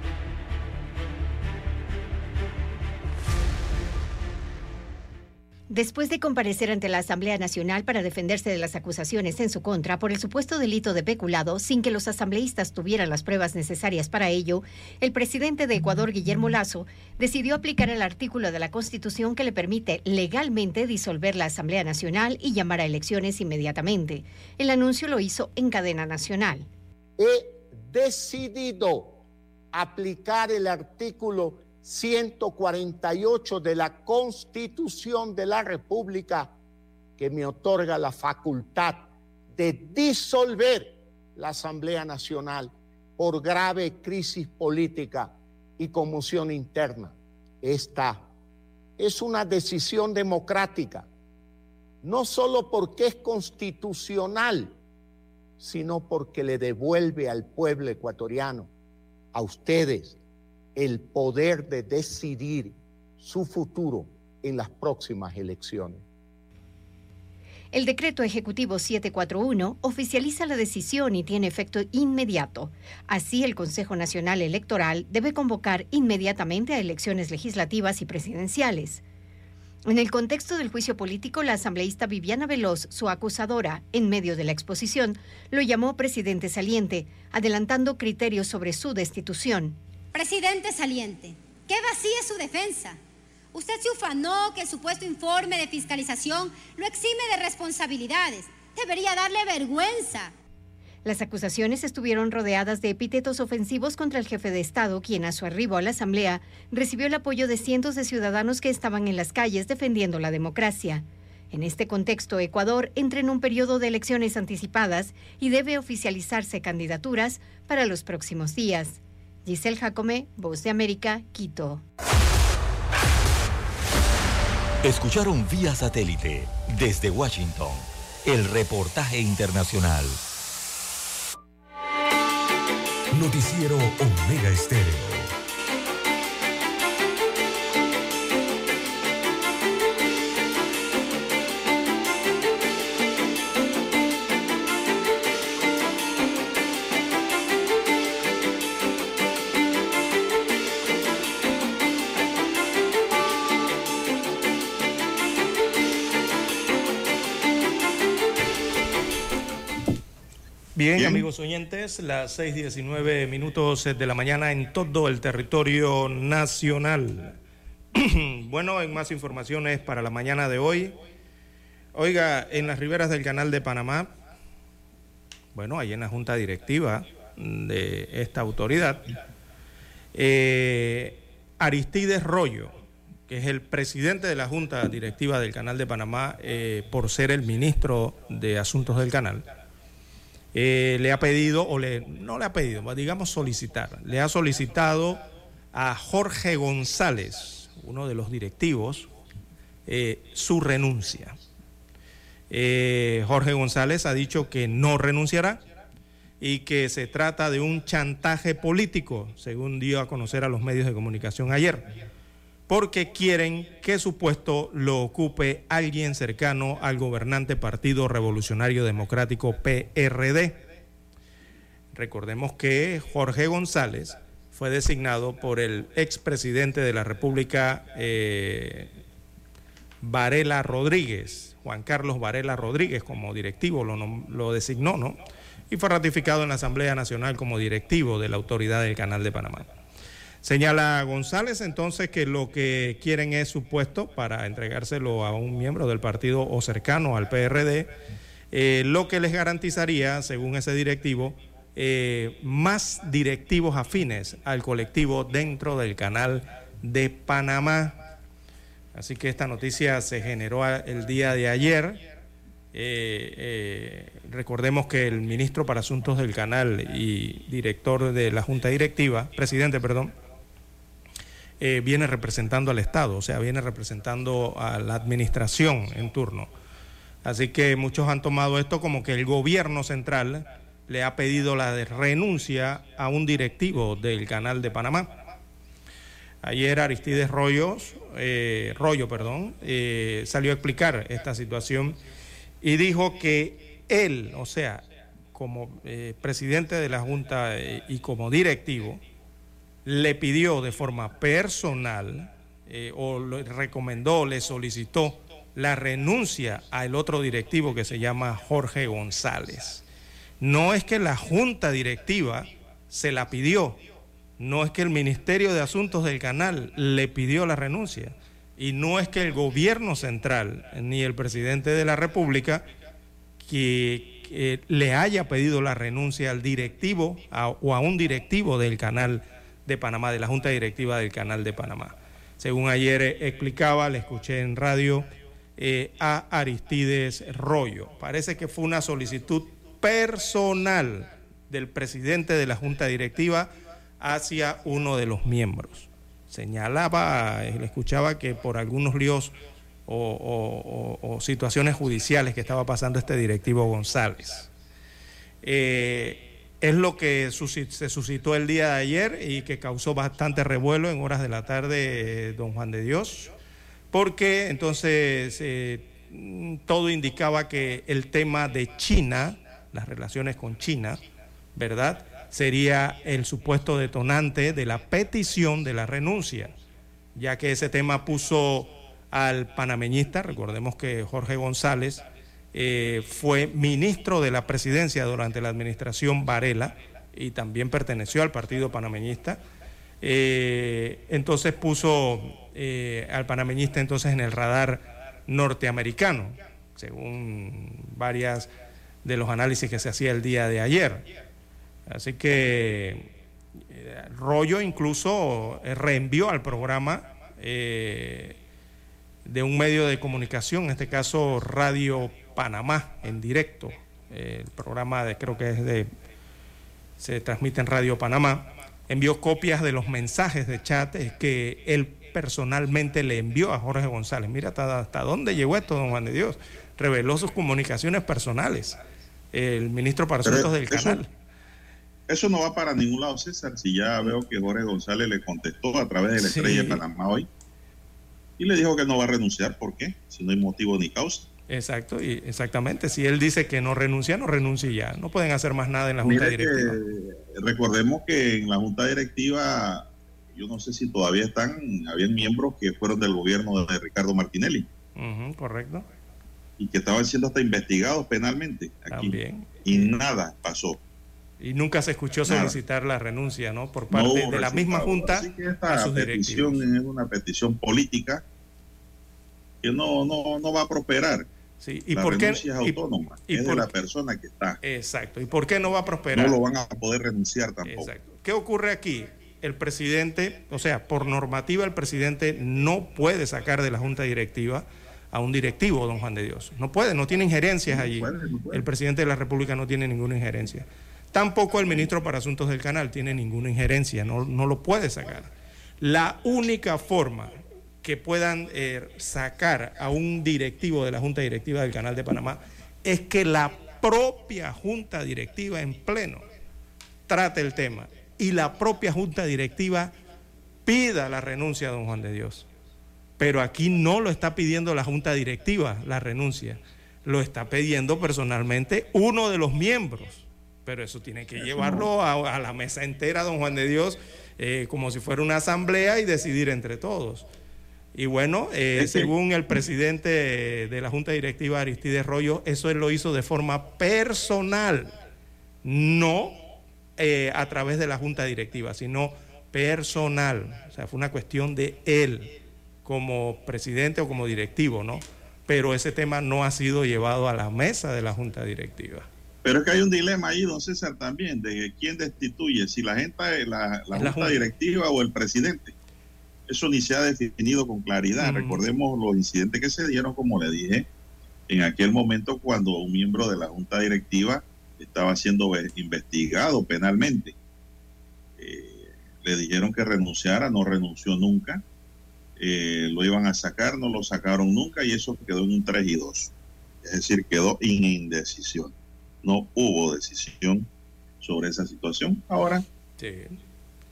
Después de comparecer ante la Asamblea Nacional para defenderse de las acusaciones en su contra por el supuesto delito de peculado, sin que los asambleístas tuvieran las pruebas necesarias para ello, el presidente de Ecuador, Guillermo Lazo, decidió aplicar el artículo de la Constitución que le permite legalmente disolver la Asamblea Nacional y llamar a elecciones inmediatamente. El anuncio lo hizo en cadena nacional. He decidido aplicar el artículo 148 de la Constitución de la República que me otorga la facultad de disolver la Asamblea Nacional por grave crisis política y conmoción interna. Esta es una decisión democrática, no solo porque es constitucional, sino porque le devuelve al pueblo ecuatoriano, a ustedes, el poder de decidir su futuro en las próximas elecciones. El decreto ejecutivo 741 oficializa la decisión y tiene efecto inmediato. Así, el Consejo Nacional Electoral debe convocar inmediatamente a elecciones legislativas y presidenciales. En el contexto del juicio político, la asambleísta Viviana Veloz, su acusadora, en medio de la exposición, lo llamó presidente saliente, adelantando criterios sobre su destitución. Presidente saliente, ¿qué vacía su defensa? Usted se ufanó que el supuesto informe de fiscalización lo exime de responsabilidades. Debería darle vergüenza. Las acusaciones estuvieron rodeadas de epítetos ofensivos contra el jefe de Estado, quien a su arribo a la Asamblea recibió el apoyo de cientos de ciudadanos que estaban en las calles defendiendo la democracia. En este contexto, Ecuador entra en un periodo de elecciones anticipadas y debe oficializarse candidaturas para los próximos días. Giselle Jacome, Voz de América, Quito. Escucharon vía satélite desde Washington el reportaje internacional. Noticiero Omega Estéreo. Bien, amigos oyentes, las 6:19 minutos de la mañana en todo el territorio nacional. bueno, en más informaciones para la mañana de hoy. Oiga, en las riberas del canal de Panamá, bueno, ahí en la junta directiva de esta autoridad, eh, Aristides Rollo, que es el presidente de la junta directiva del canal de Panamá, eh, por ser el ministro de Asuntos del Canal, eh, le ha pedido, o le, no le ha pedido, digamos solicitar, le ha solicitado a Jorge González, uno de los directivos, eh, su renuncia. Eh, Jorge González ha dicho que no renunciará y que se trata de un chantaje político, según dio a conocer a los medios de comunicación ayer porque quieren que su puesto lo ocupe alguien cercano al gobernante Partido Revolucionario Democrático PRD. Recordemos que Jorge González fue designado por el expresidente de la República, eh, Varela Rodríguez, Juan Carlos Varela Rodríguez, como directivo lo, lo designó, ¿no? Y fue ratificado en la Asamblea Nacional como directivo de la autoridad del Canal de Panamá. Señala González entonces que lo que quieren es su puesto para entregárselo a un miembro del partido o cercano al PRD, eh, lo que les garantizaría, según ese directivo, eh, más directivos afines al colectivo dentro del canal de Panamá. Así que esta noticia se generó el día de ayer. Eh, recordemos que el ministro para Asuntos del Canal y director de la Junta Directiva, presidente, perdón, eh, viene representando al Estado, o sea, viene representando a la administración en turno. Así que muchos han tomado esto como que el gobierno central le ha pedido la renuncia a un directivo del canal de Panamá. Ayer Aristides Rollos, eh, Rollo perdón, eh, salió a explicar esta situación y dijo que él, o sea, como presidente de la Junta y como directivo, le pidió de forma personal eh, o le recomendó, le solicitó la renuncia al otro directivo que se llama Jorge González. No es que la junta directiva se la pidió, no es que el Ministerio de Asuntos del Canal le pidió la renuncia y no es que el gobierno central ni el presidente de la República que, le haya pedido la renuncia al directivo o a un directivo del canal de Panamá, de la Junta Directiva del Canal de Panamá. Según ayer eh, explicaba, le escuché en radio eh, a Aristides Rollo. Parece que fue una solicitud personal del presidente de la Junta Directiva hacia uno de los miembros. Señalaba, eh, le escuchaba que por algunos líos o, situaciones judiciales que estaba pasando este directivo González es lo que se suscitó el día de ayer y que causó bastante revuelo en horas de la tarde, eh, don Juan de Dios, porque entonces eh, todo indicaba que el tema de China, las relaciones con China, ¿verdad? Sería el supuesto detonante de la petición de la renuncia, ya que ese tema puso al panameñista, recordemos que Jorge González, eh, fue ministro de la presidencia durante la administración Varela y también perteneció al partido panameñista. Eh, entonces puso eh, al panameñista entonces en el radar norteamericano, según varias de los análisis que se hacía el día de ayer. Así que Rollo incluso reenvió al programa de un medio de comunicación, en este caso Radio Panamá, en directo. el programa de, creo que es de, se transmite en Radio Panamá. Envió copias de los mensajes de chat que él personalmente le envió a Jorge González. Mira hasta, hasta dónde llegó esto, don Juan de Dios. Reveló sus comunicaciones personales. El ministro para Asuntos del Canal. Eso no va para ningún lado, César. Si ya veo que Jorge González le contestó a través de la estrella de Panamá hoy y le dijo que no va a renunciar. ¿Por qué? Si no hay motivo ni causa. Exacto, y exactamente. Si él dice que no renuncia, no renuncia ya. No pueden hacer más nada en la Junta Directiva. recordemos que en la Junta Directiva, yo no sé si todavía están, habían miembros que fueron del gobierno de Ricardo Martinelli. correcto. Y que estaban siendo hasta investigados penalmente aquí. También. Y nada pasó. Y nunca se escuchó solicitar la renuncia, ¿no? Por parte de la misma Junta. Así que esta petición es una petición política que no, no, no va a prosperar. Sí. ¿Y la por renuncia es autónoma, y es de la persona que está. Exacto. ¿Y por qué no va a prosperar? No lo van a poder renunciar tampoco. Exacto. ¿Qué ocurre aquí? El presidente, o sea, por normativa el presidente no puede sacar de la junta directiva a un directivo, don Juan de Dios. No puede, no tiene injerencias allí. El presidente de la República no tiene ninguna injerencia. Tampoco el ministro para Asuntos del Canal tiene ninguna injerencia, no, no lo puede sacar. La única forma que puedan eh, sacar a un directivo de la Junta Directiva del Canal de Panamá es que la propia Junta Directiva en pleno trate el tema y la propia Junta Directiva pida la renuncia a don Juan de Dios. Pero aquí no lo está pidiendo la Junta Directiva, la renuncia, lo está pidiendo personalmente uno de los miembros. Pero eso tiene que llevarlo a, la mesa entera, don Juan de Dios, eh, como si fuera una asamblea y decidir entre todos. Y bueno, eh, según el presidente de la Junta Directiva Aristides Rollo, eso él lo hizo de forma personal, no eh, a través de la Junta Directiva, sino personal. O sea, fue una cuestión de él como presidente o como directivo, ¿no? Pero ese tema no ha sido llevado a la mesa de la Junta Directiva. Pero es que hay un dilema ahí, don César, también, de quién destituye, si la gente, la, la Junta Directiva o el presidente. Eso ni se ha definido con claridad. Recordemos los incidentes que se dieron, como le dije, en aquel momento cuando un miembro de la Junta Directiva estaba siendo investigado penalmente. Eh, le dijeron que renunciara, no renunció nunca. Eh, lo iban a sacar, no lo sacaron nunca y eso quedó en un 3 y 2. Es decir, quedó en indecisión. No hubo decisión sobre esa situación. Ahora, sí.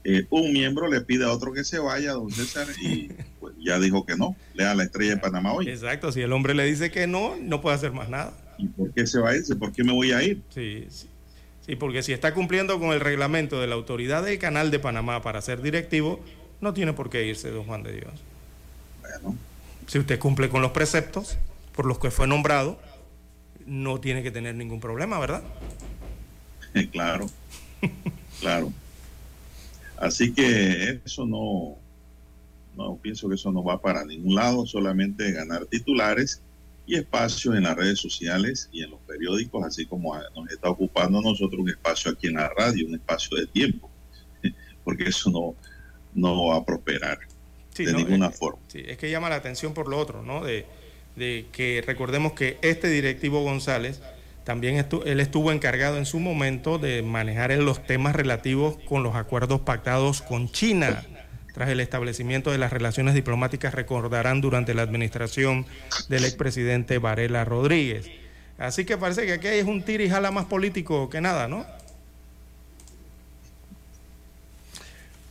Eh, un miembro le pide a otro que se vaya, don César, y pues, ya dijo que no. Lea la estrella de Panamá hoy. Exacto, si el hombre le dice que no, no puede hacer más nada. ¿Y por qué se va a irse? ¿Por qué me voy a ir? Sí, sí. porque si está cumpliendo con el reglamento de la autoridad del Canal de Panamá para ser directivo, no tiene por qué irse, don Juan de Dios. Bueno. Si usted cumple con los preceptos por los que fue nombrado, no tiene que tener ningún problema, ¿verdad? claro, claro. Así que eso no, no pienso que eso no va para ningún lado, solamente ganar titulares y espacios en las redes sociales y en los periódicos, así como nos está ocupando nosotros un espacio aquí en la radio, un espacio de tiempo, porque eso no, no va a prosperar de ninguna forma. Sí, es que llama la atención por lo otro, ¿no? De, de que recordemos que este directivo González también él estuvo encargado en su momento de manejar los temas relativos con los acuerdos pactados con China. Tras el establecimiento de las relaciones diplomáticas, recordarán durante la administración del expresidente Varela Rodríguez. Así que parece que aquí es un tira y jala más político que nada, ¿no?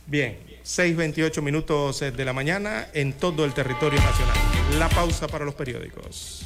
Bien, 6.28 minutos de la mañana en todo el territorio nacional. La pausa para los periódicos.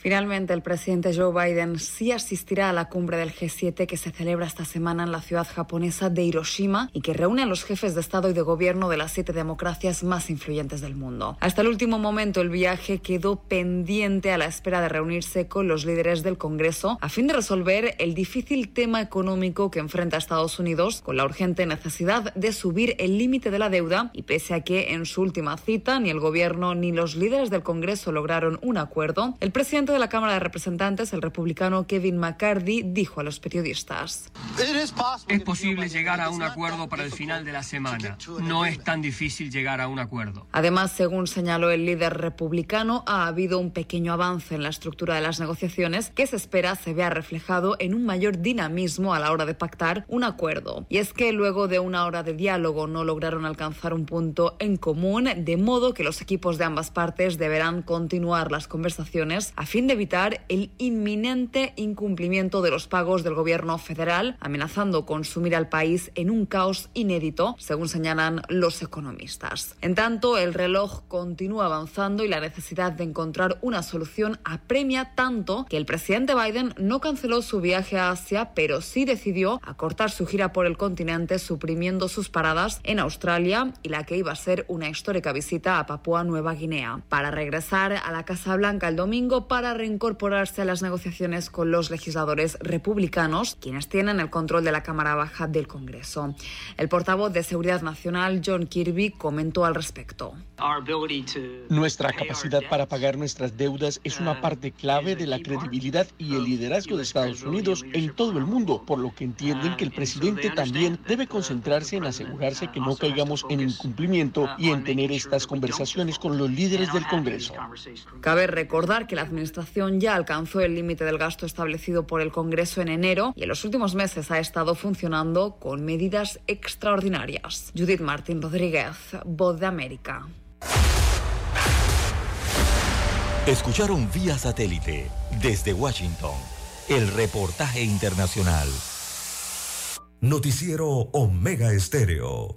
Finalmente, el presidente Joe Biden sí asistirá a la cumbre del G7 que se celebra esta semana en la ciudad japonesa de Hiroshima y que reúne a los jefes de Estado y de Gobierno de las siete democracias más influyentes del mundo. Hasta el último momento, el viaje quedó pendiente a la espera de reunirse con los líderes del Congreso a fin de resolver el difícil tema económico que enfrenta Estados Unidos con la urgente necesidad de subir el límite de la deuda y pese a que en su última cita ni el Gobierno ni los líderes del Congreso lograron un acuerdo, el presidente de la Cámara de Representantes, el republicano Kevin McCarthy, dijo a los periodistas. Es posible llegar a un acuerdo para el final de la semana. No es tan difícil llegar a un acuerdo. Además, según señaló el líder republicano, ha habido un pequeño avance en la estructura de las negociaciones que se espera se vea reflejado en un mayor dinamismo a la hora de pactar un acuerdo. Y es que luego de una hora de diálogo no lograron alcanzar un punto en común, de modo que los equipos de ambas partes deberán continuar las conversaciones a fin de evitar el inminente incumplimiento de los pagos del gobierno federal, amenazando con sumir al país en un caos inédito, según señalan los economistas. En tanto, el reloj continúa avanzando y la necesidad de encontrar una solución apremia tanto que el presidente Biden no canceló su viaje a Asia, pero sí decidió acortar su gira por el continente, suprimiendo sus paradas en Australia y la que iba a ser una histórica visita a Papúa Nueva Guinea, para regresar a la Casa Blanca el domingo para reincorporarse a las negociaciones con los legisladores republicanos, quienes tienen el control de la Cámara Baja del Congreso. El portavoz de Seguridad Nacional, John Kirby, comentó al respecto. Nuestra capacidad para pagar nuestras deudas es una parte clave de la credibilidad y el liderazgo de Estados Unidos en todo el mundo, por lo que entienden que el presidente también debe concentrarse en asegurarse que no caigamos en incumplimiento y en tener estas conversaciones con los líderes del Congreso. Cabe recordar que la administración ya alcanzó el límite del gasto establecido por el Congreso en enero y en los últimos meses ha estado funcionando con medidas extraordinarias. Judith Martín Rodríguez, Voz de América. Escucharon vía satélite desde Washington el reportaje internacional. Noticiero Omega Estéreo.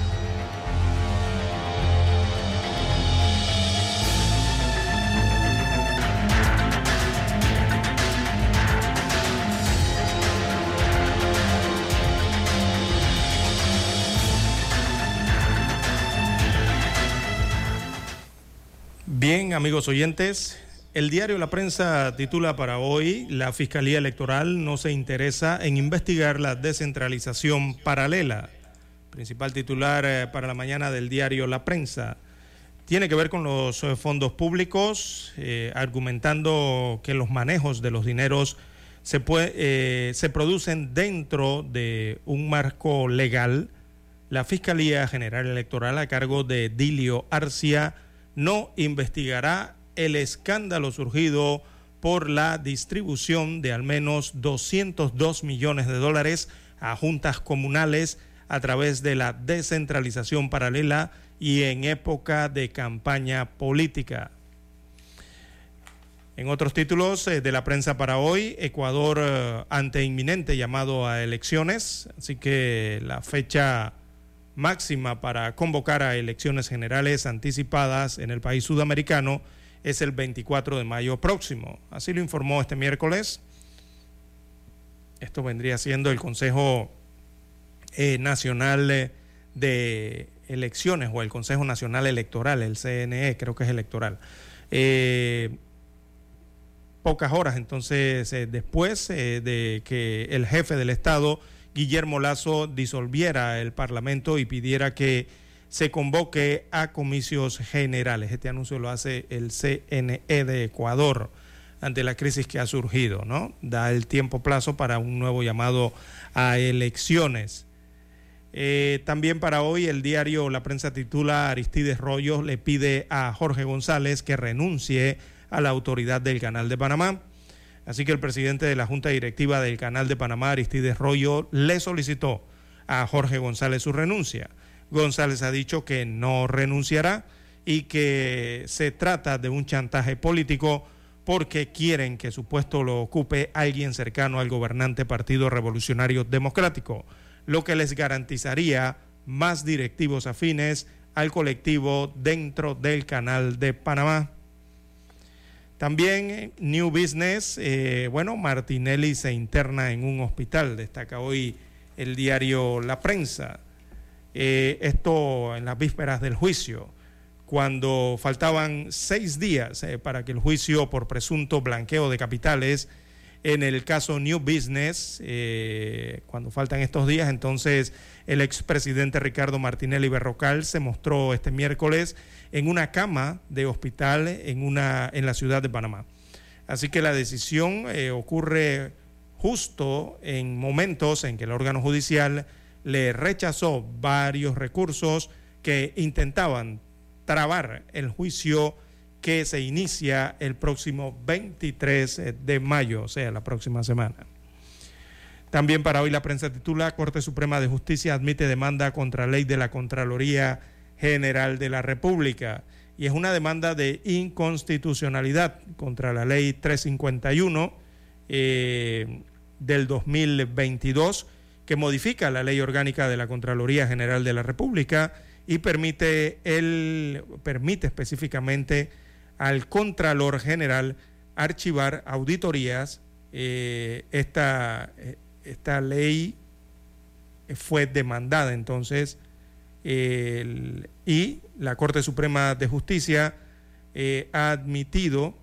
Bien, amigos oyentes, el diario La Prensa titula para hoy, la Fiscalía Electoral no se interesa en investigar la descentralización paralela. Principal titular eh, para la mañana del diario La Prensa. Tiene que ver con los eh, fondos públicos, eh, argumentando que los manejos de los dineros se, se producen dentro de un marco legal. La Fiscalía General Electoral a cargo de Dilio Arcia no investigará el escándalo surgido por la distribución de al menos 202 millones de dólares a juntas comunales a través de la descentralización paralela y en época de campaña política. En otros títulos eh, de la prensa para hoy, Ecuador eh, ante inminente llamado a elecciones, así que la fecha máxima para convocar a elecciones generales anticipadas en el país sudamericano es el 24 de mayo próximo. Así lo informó este miércoles. Esto vendría siendo el Consejo eh, Nacional eh, de Elecciones o el Consejo Nacional Electoral, el CNE, creo que es electoral. Eh, pocas horas entonces después de que el jefe del Estado Guillermo Lazo disolviera el Parlamento y pidiera que se convoque a comicios generales. Este anuncio lo hace el CNE de Ecuador ante la crisis que ha surgido, ¿no? Da el tiempo plazo para un nuevo llamado a elecciones. Eh, también para hoy el diario La Prensa titula Aristides Rollo le pide a Jorge González que renuncie a la autoridad del Canal de Panamá. Así que el presidente de la Junta Directiva del Canal de Panamá, Aristides Rollo, le solicitó a Jorge González su renuncia. González ha dicho que no renunciará y que se trata de un chantaje político porque quieren que su puesto lo ocupe alguien cercano al gobernante Partido Revolucionario Democrático, lo que les garantizaría más directivos afines al colectivo dentro del canal de Panamá. También New Business, eh, bueno, Martinelli se interna en un hospital, destaca hoy el diario La Prensa. Eh, esto en las vísperas del juicio, cuando faltaban seis días eh, para que el juicio por presunto blanqueo de capitales en el caso New Business, eh, cuando faltan estos días, entonces el expresidente Ricardo Martinelli Berrocal se mostró este miércoles en una cama de hospital en, una, en la ciudad de Panamá. Así que la decisión ocurre justo en momentos en que el órgano judicial le rechazó varios recursos que intentaban trabar el juicio que se inicia el próximo 23 de mayo, o sea, la próxima semana. También para hoy la prensa titula Corte Suprema de Justicia admite demanda contra ley de la Contraloría General de la República y es una demanda de inconstitucionalidad contra la ley 351 eh, del 2022 que modifica la ley orgánica de la Contraloría General de la República y permite, el, permite específicamente al Contralor General archivar auditorías. Eh, esta, eh, esta ley fue demandada entonces y la Corte Suprema de Justicia eh, ha admitido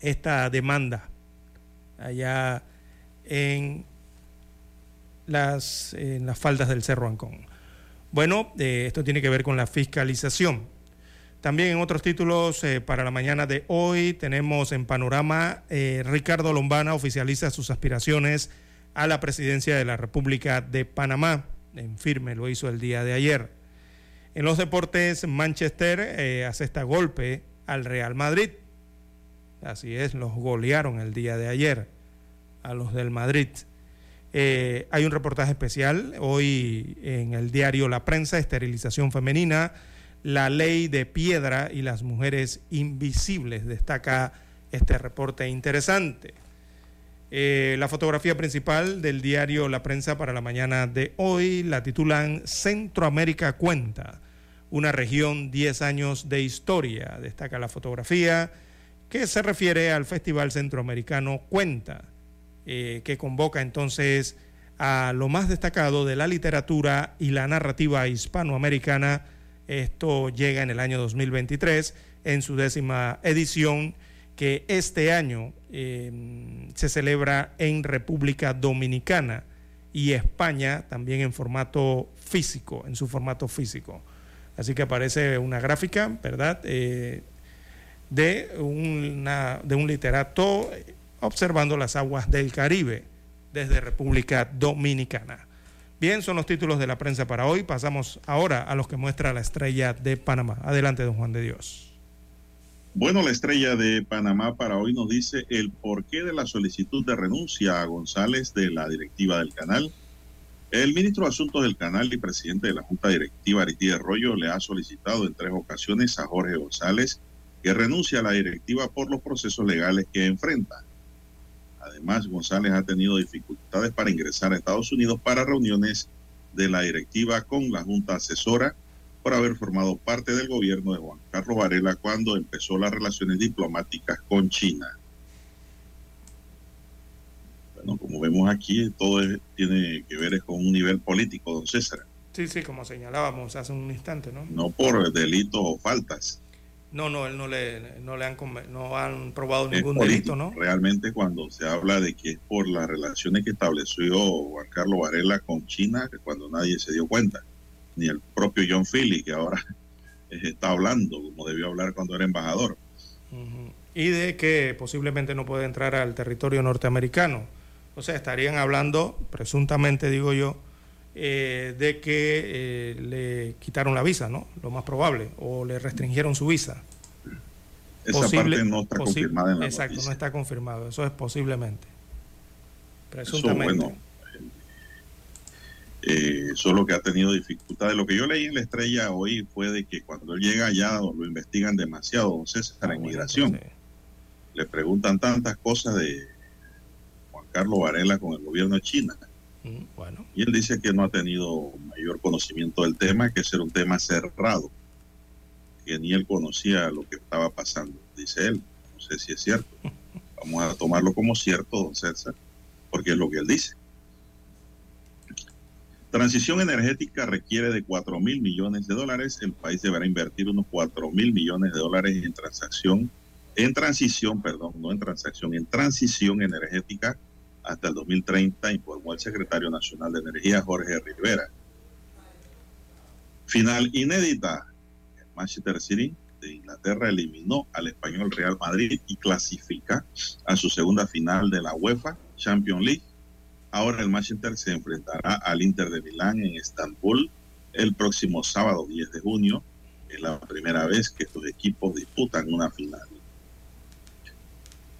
esta demanda allá en las, en las faldas del Cerro Ancón. Bueno, eh, esto tiene que ver con la fiscalización. También en otros títulos eh, para la mañana de hoy tenemos en panorama eh, Ricardo Lombana oficializa sus aspiraciones a la presidencia de la República de Panamá. En firme lo hizo el día de ayer. En los deportes, Manchester hace este golpe al Real Madrid. Así es, los golearon el día de ayer a los del Madrid. Eh, hay un reportaje especial hoy en el diario La Prensa, esterilización femenina, la ley de piedra y las mujeres invisibles. Destaca este reporte interesante. Eh, la fotografía principal del diario La Prensa para la mañana de hoy la titulan Centroamérica Cuenta, una región 10 años de historia. Destaca la fotografía que se refiere al Festival Centroamericano Cuenta eh, que convoca entonces a lo más destacado de la literatura y la narrativa hispanoamericana. Esto llega en el año 2023 en su décima edición que este año eh, se celebra en República Dominicana y España también en formato físico, en su formato físico. Así que aparece una gráfica, ¿verdad? Eh, de, una, de un literato observando las aguas del Caribe desde República Dominicana. Bien, son los títulos de la prensa para hoy. Pasamos ahora a los que muestra la estrella de Panamá. Adelante, don Juan de Dios. Bueno, la estrella de Panamá para hoy nos dice el porqué de la solicitud de renuncia a González de la directiva del canal. El ministro de Asuntos del Canal y presidente de la Junta Directiva, Aristides Arroyo, le ha solicitado en tres ocasiones a Jorge González que renuncie a la directiva por los procesos legales que enfrenta. Además, González ha tenido dificultades para ingresar a Estados Unidos para reuniones de la directiva con la Junta Asesora por haber formado parte del gobierno de Juan Carlos Varela cuando empezó las relaciones diplomáticas con China. Bueno, como vemos aquí, todo tiene que ver con un nivel político, don César. Sí, sí, como señalábamos hace un instante, ¿no? No por delitos o faltas. No, no, él no le, no le han, no han probado ningún delito, ¿no? Realmente cuando se habla de que es por las relaciones que estableció Juan Carlos Varela con China, que cuando nadie se dio cuenta, ni el propio John Philly, que ahora está hablando como debió hablar cuando era embajador. Y de que posiblemente no puede entrar al territorio norteamericano. O sea, estarían hablando, presuntamente digo yo, eh, de que eh, le quitaron la visa, ¿no? Lo más probable, o le restringieron su visa. Esa parte no está confirmada en la Exacto, no está confirmado, eso es posiblemente. Presuntamente. Eso, bueno, eh, solo que ha tenido dificultades. Lo que yo leí en la estrella hoy fue de que cuando él llega allá lo investigan demasiado, don César, la ah, inmigración. Le preguntan tantas cosas de Juan Carlos Varela con el gobierno de China bueno. Y él dice que no ha tenido mayor conocimiento del tema, que ese era un tema cerrado, que ni él conocía lo que estaba pasando, dice él. No sé si es cierto. Vamos a tomarlo como cierto, don César, porque es lo que él dice. Transición energética requiere de 4 mil millones de dólares. El país deberá invertir unos 4 mil millones de dólares en transacción, en transición, perdón, no en transacción, en transición energética hasta el 2030, informó el secretario nacional de Energía, Jorge Rivera. Final inédita. El Manchester City de Inglaterra eliminó al español Real Madrid y clasifica a su segunda final de la UEFA Champions League. Ahora el Manchester se enfrentará al Inter de Milán en Estambul el próximo sábado 10 de junio. Es la primera vez que estos equipos disputan una final.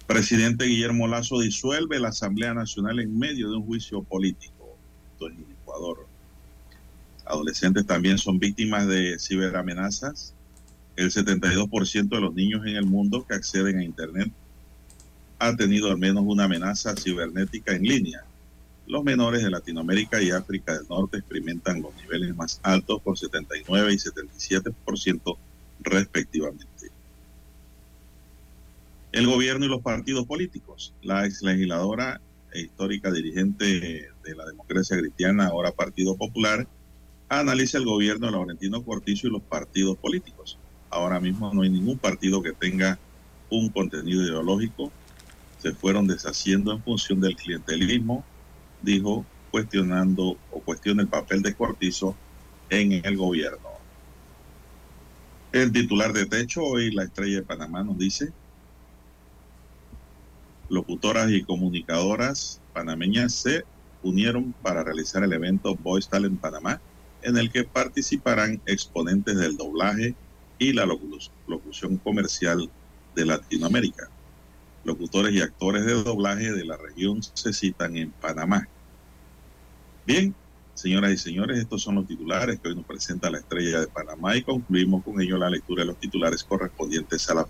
Presidente Guillermo Lazo disuelve la Asamblea Nacional en medio de un juicio político. En Ecuador. Adolescentes también son víctimas de ciberamenazas. El 72% de los niños en el mundo que acceden a Internet ha tenido al menos una amenaza cibernética en línea. Los menores de Latinoamérica y África del Norte experimentan los niveles más altos por 79 y 77% respectivamente el gobierno y los partidos políticos. La ex legisladora e histórica dirigente de la democracia cristiana, ahora Partido Popular, analiza el gobierno de Laurentino Cortizo y los partidos políticos. Ahora mismo no hay ningún partido que tenga un contenido ideológico. Se fueron deshaciendo en función del clientelismo, dijo, cuestionando o cuestiona el papel de Cortizo en el gobierno. El titular de Techo, hoy la estrella de Panamá, nos dice, locutoras y comunicadoras panameñas se unieron para realizar el evento Voice Talent Panamá, en el que participarán exponentes del doblaje y la locución comercial de Latinoamérica. Locutores y actores de doblaje de la región se citan en Panamá. Bien, señoras y señores, estos son los titulares que hoy nos presenta la estrella de Panamá y concluimos con ello la lectura de los titulares correspondientes a la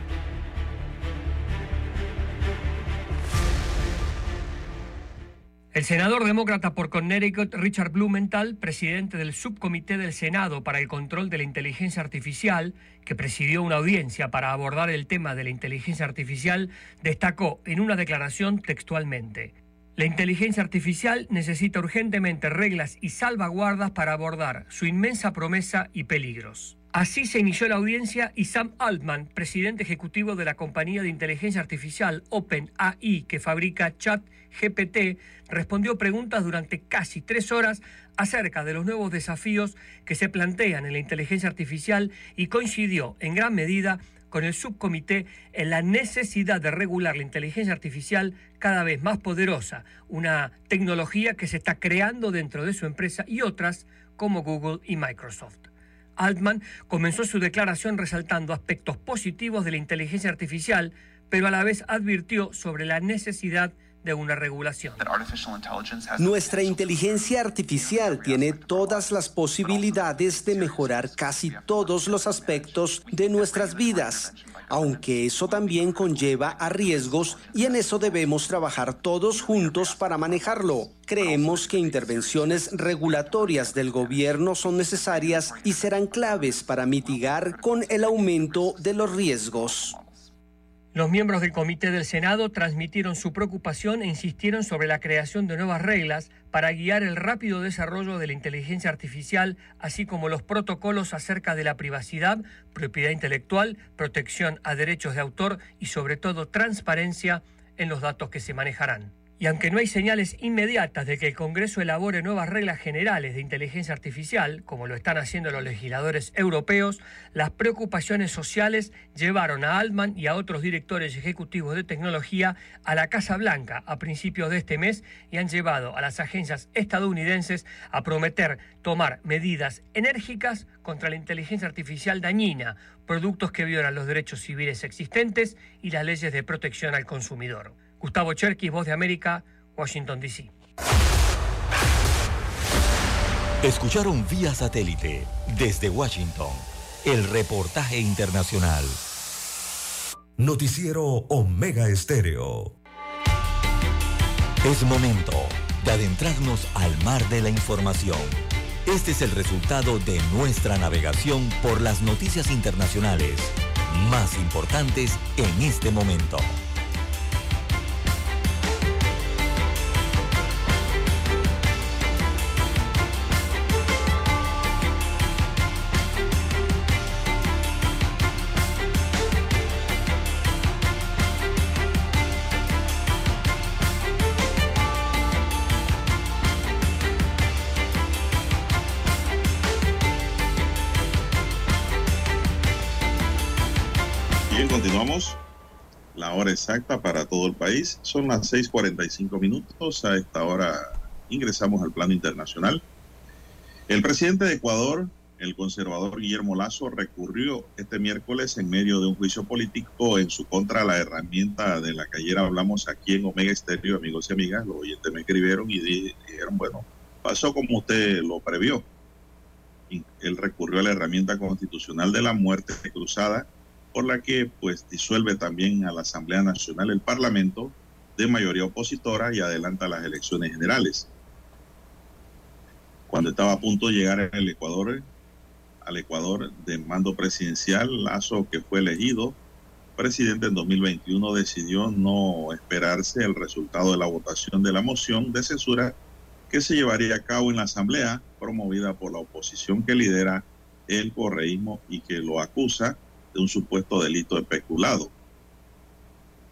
El senador demócrata por Connecticut, Richard Blumenthal, presidente del subcomité del Senado para el control de la inteligencia artificial, que presidió una audiencia para abordar el tema de la inteligencia artificial, destacó en una declaración textualmente. La inteligencia artificial necesita urgentemente reglas y salvaguardas para abordar su inmensa promesa y peligros. Así se inició la audiencia y Sam Altman, presidente ejecutivo de la compañía de inteligencia artificial OpenAI que fabrica ChatGPT, respondió preguntas durante casi tres horas acerca de los nuevos desafíos que se plantean en la inteligencia artificial y coincidió en gran medida con el subcomité en la necesidad de regular la inteligencia artificial cada vez más poderosa, una tecnología que se está creando dentro de su empresa y otras como Google y Microsoft. Altman comenzó su declaración resaltando aspectos positivos de la inteligencia artificial, pero a la vez advirtió sobre la necesidad de una regulación. Nuestra inteligencia artificial tiene todas las posibilidades de mejorar casi todos los aspectos de nuestras vidas, aunque eso también conlleva a riesgos y en eso debemos trabajar todos juntos para manejarlo. Creemos que intervenciones regulatorias del gobierno son necesarias y serán claves para mitigar con el aumento de los riesgos. Los miembros del Comité del Senado transmitieron su preocupación e insistieron sobre la creación de nuevas reglas para guiar el rápido desarrollo de la inteligencia artificial, así como los protocolos acerca de la privacidad, propiedad intelectual, protección a derechos de autor y sobre todo transparencia en los datos que se manejarán. Y aunque no hay señales inmediatas de que el Congreso elabore nuevas reglas generales de inteligencia artificial, como lo están haciendo los legisladores europeos, las preocupaciones sociales llevaron a Altman y a otros directores ejecutivos de tecnología a la Casa Blanca a principios de este mes y han llevado a las agencias estadounidenses a prometer tomar medidas enérgicas contra la inteligencia artificial dañina, productos que violan los derechos civiles existentes y las leyes de protección al consumidor. Gustavo Cherky, Voz de América, Washington, D.C. Escucharon vía satélite desde Washington el reportaje internacional. Noticiero Omega Estéreo. Es momento de adentrarnos al mar de la información. Este es el resultado de nuestra navegación por las noticias internacionales más importantes en este momento. Exacta para todo el país. Son las 6:45 minutos. A esta hora ingresamos al plano internacional. El presidente de Ecuador, el conservador Guillermo Lazo, recurrió este miércoles en medio de un juicio político en su contra a la herramienta de la que ayer hablamos aquí en Omega Estéreo, amigos y amigas. Los oyentes me escribieron y dijeron, bueno, pasó como usted lo previó. Y él recurrió a la herramienta constitucional de la muerte cruzada por la que pues disuelve también a la Asamblea Nacional el Parlamento de mayoría opositora y adelanta las elecciones generales. Cuando estaba a punto de llegar el Ecuador, al Ecuador de mando presidencial, Lazo, que fue elegido presidente en 2021, decidió no esperarse el resultado de la votación de la moción de censura que se llevaría a cabo en la Asamblea, promovida por la oposición que lidera el correísmo y que lo acusa de un supuesto delito especulado.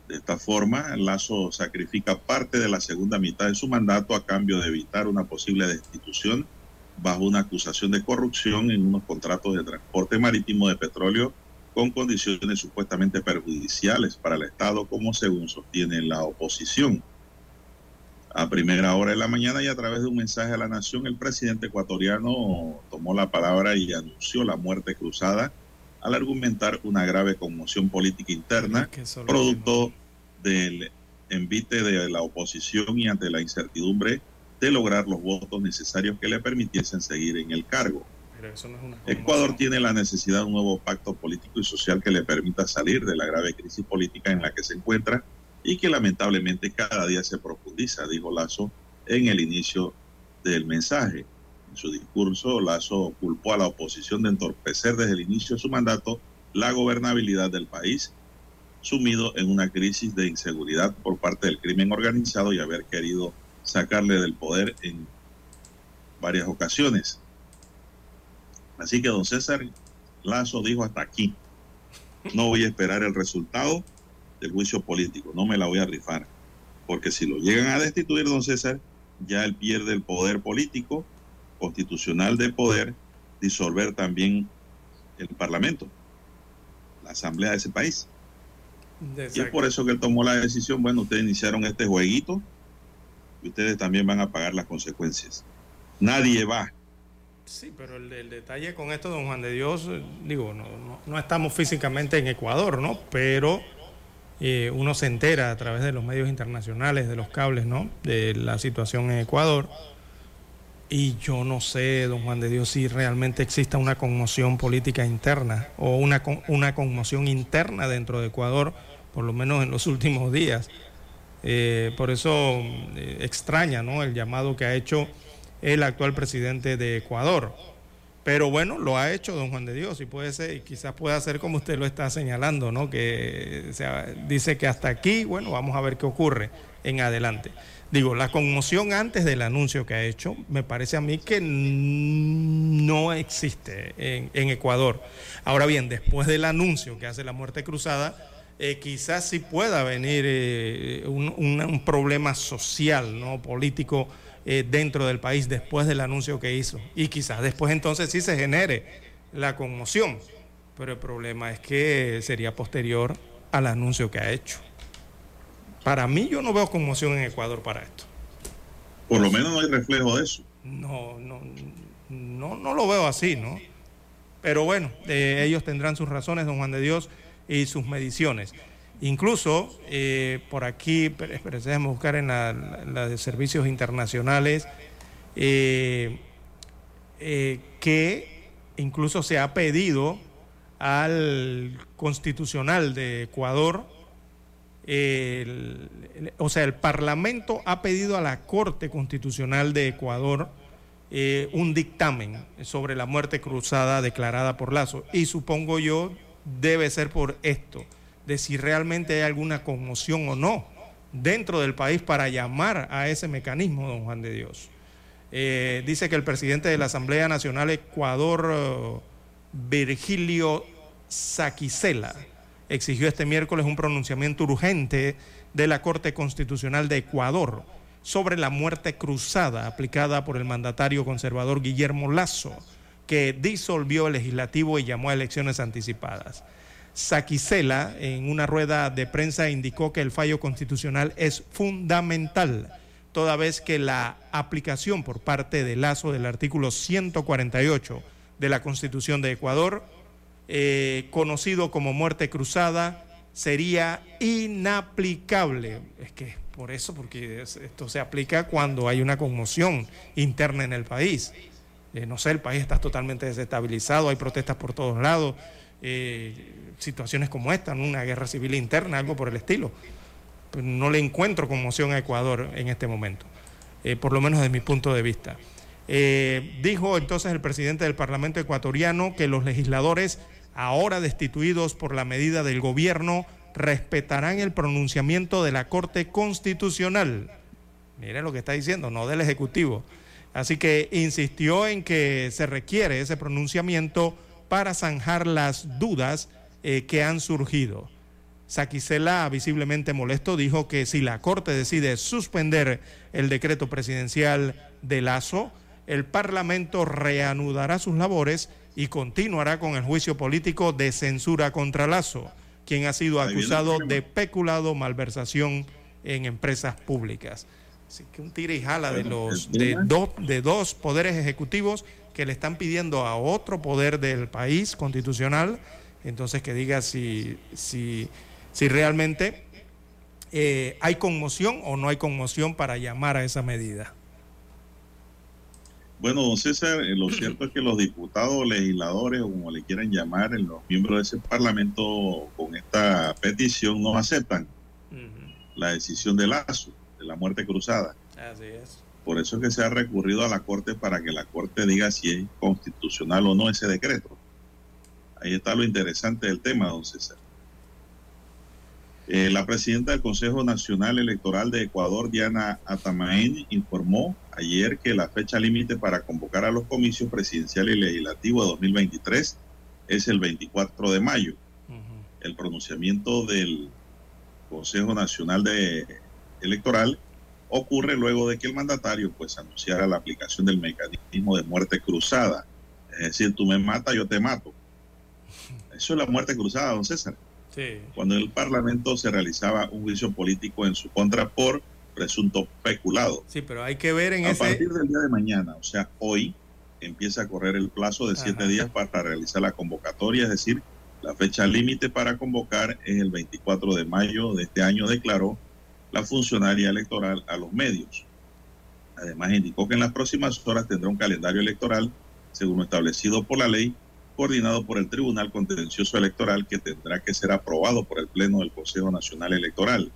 De esta forma, Lazo sacrifica parte de la segunda mitad de su mandato a cambio de evitar una posible destitución bajo una acusación de corrupción en unos contratos de transporte marítimo de petróleo con condiciones supuestamente perjudiciales para el Estado, como según sostiene la oposición. A primera hora de la mañana y a través de un mensaje a la nación, el presidente ecuatoriano tomó la palabra y anunció la muerte cruzada al argumentar una grave conmoción política interna, producto del envite de la oposición y ante la incertidumbre de lograr los votos necesarios que le permitiesen seguir en el cargo. Ecuador tiene la necesidad de un nuevo pacto político y social que le permita salir de la grave crisis política en la que se encuentra y que lamentablemente cada día se profundiza, dijo Lazo en el inicio del mensaje. Su discurso, Lazo culpó a la oposición de entorpecer desde el inicio de su mandato la gobernabilidad del país, sumido en una crisis de inseguridad por parte del crimen organizado y haber querido sacarle del poder en varias ocasiones. Así que don César Lazo dijo hasta aquí, no voy a esperar el resultado del juicio político, no me la voy a rifar, porque si lo llegan a destituir, don César, ya él pierde el poder político constitucional de poder disolver también el Parlamento, la Asamblea de ese país. Y es por eso que él tomó la decisión, bueno, ustedes iniciaron este jueguito y ustedes también van a pagar las consecuencias. Nadie va. Sí, pero el, detalle con esto, don Juan de Dios, digo, no, no, estamos físicamente en Ecuador, ¿no? Pero eh, uno se entera a través de los medios internacionales, de los cables, ¿no? De la situación en Ecuador. Y yo no sé, don Juan de Dios, si realmente exista una conmoción política interna o una, una conmoción interna dentro de Ecuador, por lo menos en los últimos días. Eh, por eso eh, extraña ¿no? el llamado que ha hecho el actual presidente de Ecuador. Pero bueno, lo ha hecho don Juan de Dios y puede ser, y quizás pueda ser como usted lo está señalando, ¿no? Que dice que hasta aquí, bueno, vamos a ver qué ocurre en adelante. Digo, la conmoción antes del anuncio que ha hecho, me parece a mí que no existe en, Ecuador. Ahora bien, después del anuncio que hace la muerte cruzada, eh, quizás sí pueda venir eh, un, problema social, ¿no? político eh, dentro del país después del anuncio que hizo. Y quizás después entonces sí se genere la conmoción. Pero el problema es que sería posterior al anuncio que ha hecho. Para mí yo no veo conmoción en Ecuador para esto. Por lo menos no hay reflejo de eso. No, no, no, no lo veo así, ¿no? Pero bueno, eh, ellos tendrán sus razones, don Juan de Dios, y sus mediciones. Incluso eh, por aquí, déjeme buscar en la, de servicios internacionales, eh, que incluso se ha pedido al constitucional de Ecuador, o sea, el Parlamento ha pedido a la Corte Constitucional de Ecuador eh, un dictamen sobre la muerte cruzada declarada por Lazo. Y supongo yo debe ser por esto, de si realmente hay alguna conmoción o no dentro del país para llamar a ese mecanismo, don Juan de Dios. Eh, dice que el presidente de la Asamblea Nacional Ecuador, eh, Virgilio Saquicela, exigió este miércoles un pronunciamiento urgente de la Corte Constitucional de Ecuador sobre la muerte cruzada aplicada por el mandatario conservador Guillermo Lazo, que disolvió el legislativo y llamó a elecciones anticipadas. Saquicela, en una rueda de prensa, indicó que el fallo constitucional es fundamental, toda vez que la aplicación por parte de Lazo del artículo 148 de la Constitución de Ecuador eh, conocido como muerte cruzada, sería inaplicable. Es que por eso, porque esto se aplica cuando hay una conmoción interna en el país. Eh, no sé, el país está totalmente desestabilizado, hay protestas por todos lados, eh, situaciones como esta, una guerra civil interna, algo por el estilo. Pues no le encuentro conmoción a Ecuador en este momento, por lo menos desde mi punto de vista. dijo entonces el presidente del Parlamento ecuatoriano que los legisladores ahora destituidos por la medida del gobierno, respetarán el pronunciamiento de la Corte Constitucional. Miren lo que está diciendo, no del Ejecutivo. Así que insistió en que se requiere ese pronunciamiento para zanjar las dudas eh, que han surgido. Saquicela, visiblemente molesto, dijo que si la Corte decide suspender el decreto presidencial de Lazo, el Parlamento reanudará sus labores y continuará con el juicio político de censura contra Lazo, quien ha sido acusado de peculado, malversación en empresas públicas. Así que un tira y jala de los de, de dos poderes ejecutivos que le están pidiendo a otro poder del país constitucional, entonces que diga si, si, si realmente eh, hay conmoción o no hay conmoción para llamar a esa medida. Bueno, don César, eh, lo cierto es que los diputados, legisladores o como le quieran llamar, los miembros de ese parlamento con esta petición no aceptan la decisión de Lazo, de la muerte cruzada. Así es. Por eso es que se ha recurrido a la Corte para que la Corte diga si es constitucional o no ese decreto. Ahí está lo interesante del tema, don César. Eh, la presidenta del Consejo Nacional Electoral de Ecuador, Diana Atamaen, informó ayer que la fecha límite para convocar a los comicios presidenciales y legislativos de 2023 es el 24 de mayo. El pronunciamiento del Consejo Nacional de Electoral ocurre luego de que el mandatario pues anunciara la aplicación del mecanismo de muerte cruzada. Es decir, tú me matas, yo te mato. Eso es la muerte cruzada, don César. Cuando en el Parlamento se realizaba un juicio político en su contra por presunto peculado. Sí, pero hay que ver en a partir del día de mañana, o sea, hoy empieza a correr el plazo de siete días para realizar la convocatoria, es decir, La fecha límite para convocar es el 24 de mayo de este año, declaró la funcionaria electoral a los medios. Además, indicó que en las próximas horas tendrá un calendario electoral, según lo establecido por la ley, coordinado por el Tribunal Contencioso Electoral, que tendrá que ser aprobado por el Pleno del Consejo Nacional Electoral.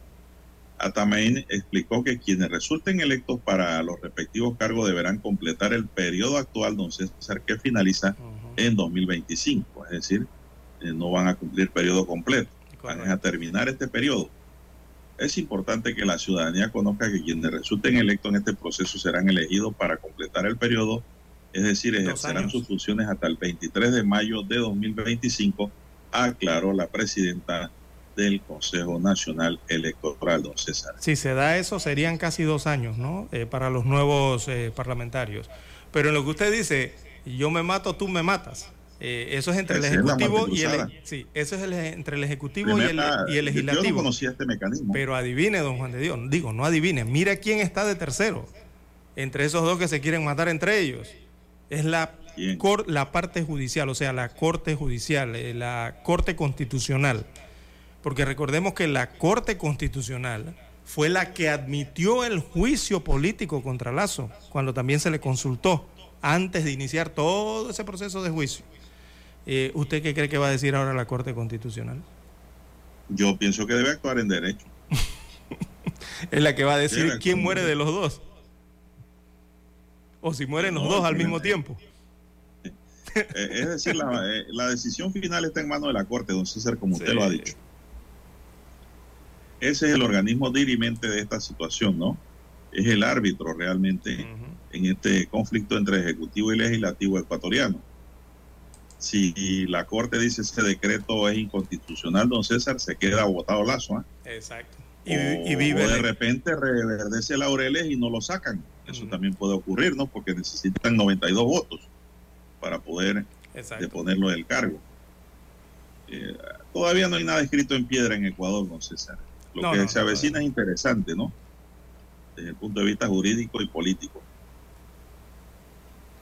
Atamain explicó que quienes resulten electos para los respectivos cargos deberán completar el periodo actual, don César, que finaliza en 2025. Es decir, eh, no van a cumplir periodo completo, van a terminar este periodo. Es importante que la ciudadanía conozca que quienes resulten electos en este proceso serán elegidos para completar el periodo, es decir, ejercerán sus funciones hasta el 23 de mayo de 2025, aclaró la presidenta del Consejo Nacional Electoral, don César. Si se da eso, serían casi dos años, ¿no? Eh, para los nuevos eh, parlamentarios. Pero en lo que usted dice, yo me mato, tú me matas. Eh, eso es entre el ejecutivo y el sí, eso es el, entre el ejecutivo y el, y el, legislativo. Yo no conocía este mecanismo. Pero adivine, don Juan de Dios, digo, no adivine, mira quién está de tercero entre esos dos que se quieren matar entre ellos. Es la la parte judicial, o sea, la corte judicial, la corte constitucional porque recordemos que la Corte Constitucional fue la que admitió el juicio político contra Lazo, cuando también se le consultó antes de iniciar todo ese proceso de juicio. Eh, ¿Usted qué cree que va a decir ahora la Corte Constitucional? Yo pienso que debe actuar en derecho. es la que va a decir quién muere de los dos. O si mueren los dos al mismo tiempo. Eh, es decir, la, eh, la, decisión final está en manos de la Corte, don César, como usted lo ha dicho. Ese es el organismo dirimente de esta situación, ¿no? Es el árbitro realmente en este conflicto entre ejecutivo y legislativo ecuatoriano. Si la Corte dice ese decreto es inconstitucional, don César, se queda botado lazo. ¿eh? Exacto. Y, vive de repente reverdece laureles y no lo sacan. Eso también puede ocurrir, ¿no? Porque necesitan 92 votos para poder deponerlo del cargo. Eh, todavía no hay nada escrito en piedra en Ecuador, don César. Lo que se avecina es interesante, ¿no? Desde el punto de vista jurídico y político.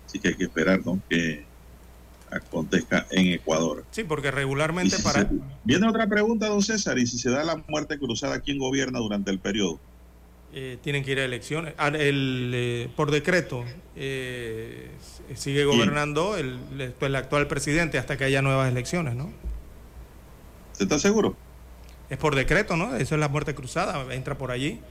Así que hay que esperar, ¿no? Que acontezca en Ecuador. Sí, porque regularmente para... Viene otra pregunta, don César, y si se da la muerte cruzada, ¿quién gobierna durante el periodo? Eh, tienen que ir a elecciones. Ah, el, eh, por decreto eh, sigue gobernando el, el actual presidente hasta que haya nuevas elecciones, ¿no? ¿Se está seguro? Es por decreto, ¿no? Eso es la muerte cruzada, entra por allí.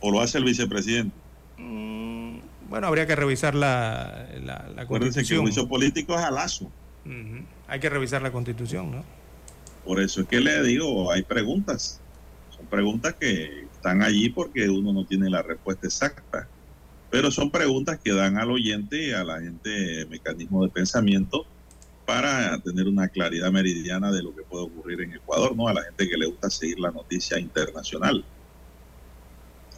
¿O lo hace el vicepresidente? Mm, bueno, habría que revisar la, la, constitución. que el juicio político es alazo. Hay que revisar la constitución, ¿no? Por eso es que le digo, hay preguntas. Son preguntas que están allí porque uno no tiene la respuesta exacta. Pero son preguntas que dan al oyente, a la gente, mecanismo de pensamiento para tener una claridad meridiana de lo que puede ocurrir en Ecuador, ¿no? A la gente que le gusta seguir la noticia internacional.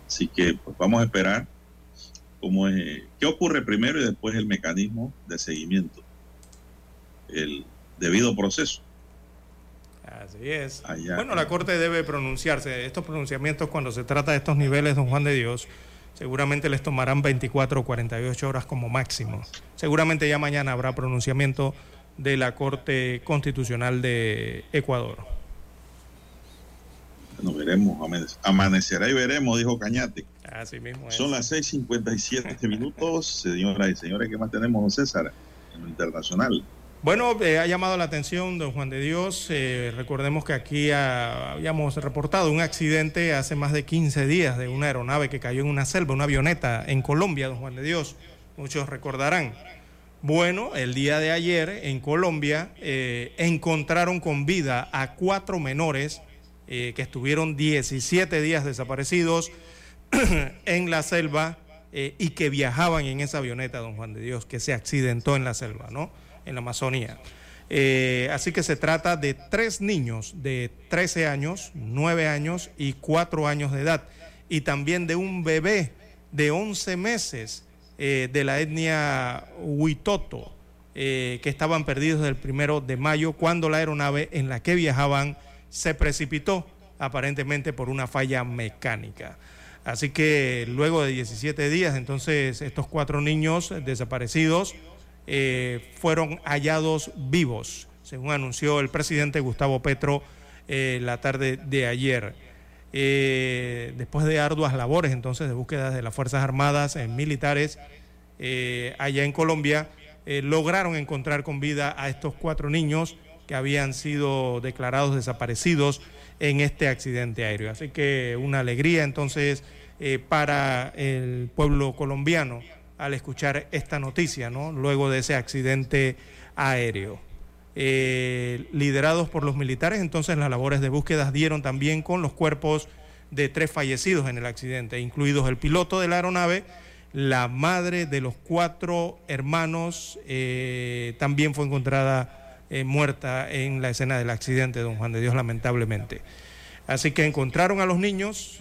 Así que pues vamos a esperar cómo es, qué ocurre primero y después el mecanismo de seguimiento, el debido proceso. Así es. bueno, la Corte debe pronunciarse. Estos pronunciamientos cuando se trata de estos niveles, don Juan de Dios, seguramente les tomarán 24 o 48 horas como máximo. Seguramente ya mañana habrá pronunciamiento de la Corte Constitucional de Ecuador. Bueno, veremos, amanecerá y veremos, dijo Cañate. Así mismo Son las 6:57 minutos, señoras y señores, ¿qué más tenemos, César, en lo internacional? Bueno, eh, ha llamado la atención, don Juan de Dios. Eh, recordemos que aquí habíamos reportado un accidente hace más de 15 días de una aeronave que cayó en una selva, una avioneta en Colombia, don Juan de Dios. Muchos recordarán. Bueno, el día de ayer en Colombia eh, encontraron con vida a cuatro menores que estuvieron 17 días desaparecidos en la selva y que viajaban en esa avioneta, don Juan de Dios, que se accidentó en la selva, ¿no? En la Amazonía. así que se trata de tres niños de 13 años, 9 años y 4 años de edad, y también de un bebé de 11 meses eh, de la etnia Huitoto, eh, que estaban perdidos desde el primero de mayo, cuando la aeronave en la que viajaban se precipitó, aparentemente por una falla mecánica. Así que luego de 17 días, entonces estos cuatro niños desaparecidos eh, fueron hallados vivos. según anunció el presidente Gustavo Petro eh, la tarde de ayer. Eh, después de arduas labores entonces de búsqueda de las Fuerzas Armadas militares allá en Colombia, lograron encontrar con vida a estos cuatro niños que habían sido declarados desaparecidos en este accidente aéreo. Así que una alegría entonces para el pueblo colombiano al escuchar esta noticia, ¿no? Luego de ese accidente aéreo. Eh, liderados por los militares, entonces las labores de búsqueda dieron también con los cuerpos de tres fallecidos en el accidente, incluidos el piloto de la aeronave, la madre de los cuatro hermanos, eh, también fue encontrada eh, muerta en la escena del accidente, don Juan de Dios, lamentablemente. Así que encontraron a los niños,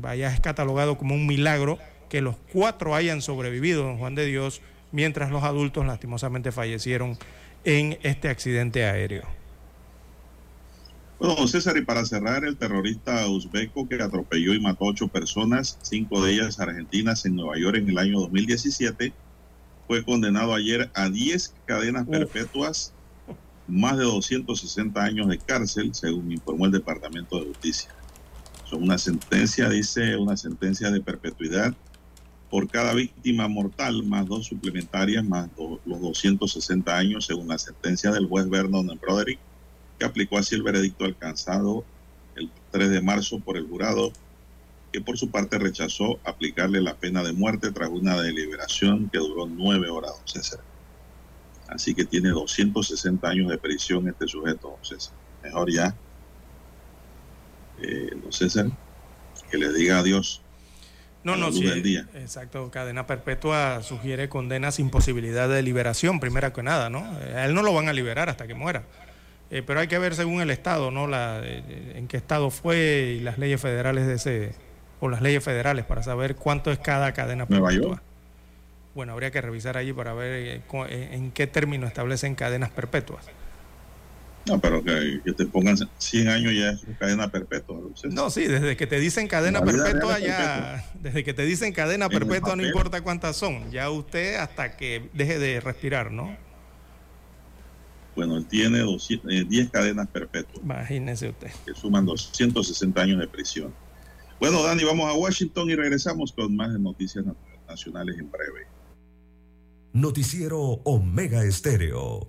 vaya es catalogado como un milagro que los cuatro hayan sobrevivido, don Juan de Dios, mientras los adultos lastimosamente fallecieron en este accidente aéreo. Bueno, César, y para cerrar, el terrorista uzbeco que atropelló y mató a ocho personas, cinco de ellas argentinas en Nueva York en el año 2017, fue condenado ayer a 10 cadenas perpetuas, más de 260 años de cárcel, según informó el Departamento de Justicia. Son una sentencia, dice, una sentencia de perpetuidad por cada víctima mortal, más dos suplementarias, más los 260 años, según la sentencia del juez Vernon Broderick, que aplicó así el veredicto alcanzado el 3 de marzo por el jurado, que por su parte rechazó aplicarle la pena de muerte tras una deliberación que duró nueve horas, don César. Así que tiene 260 años de prisión este sujeto, don César. Mejor ya, eh, don César, que le diga adiós no, no, sí. Exacto, cadena perpetua sugiere condena sin posibilidad de liberación, primera que nada, ¿no? A él no lo van a liberar hasta que muera. Eh, pero hay que ver según el Estado, ¿no? La, eh, en qué Estado fue y las leyes federales de ese, o las leyes federales para saber cuánto es cada cadena perpetua. Bueno, habría que revisar allí para ver eh, en qué término establecen cadenas perpetuas. No, pero que, te pongan 100 años ya es cadena perpetua. No, sí, desde que te dicen cadena perpetua ya, desde que te dicen cadena perpetua no importa cuántas son, ya usted hasta que deje de respirar, ¿no? Bueno, él tiene 10 eh, cadenas perpetuas. Imagínese usted. Que suman 260 años de prisión. Bueno, Dani, vamos a Washington y regresamos con más noticias nacionales en breve. Noticiero Omega Estéreo.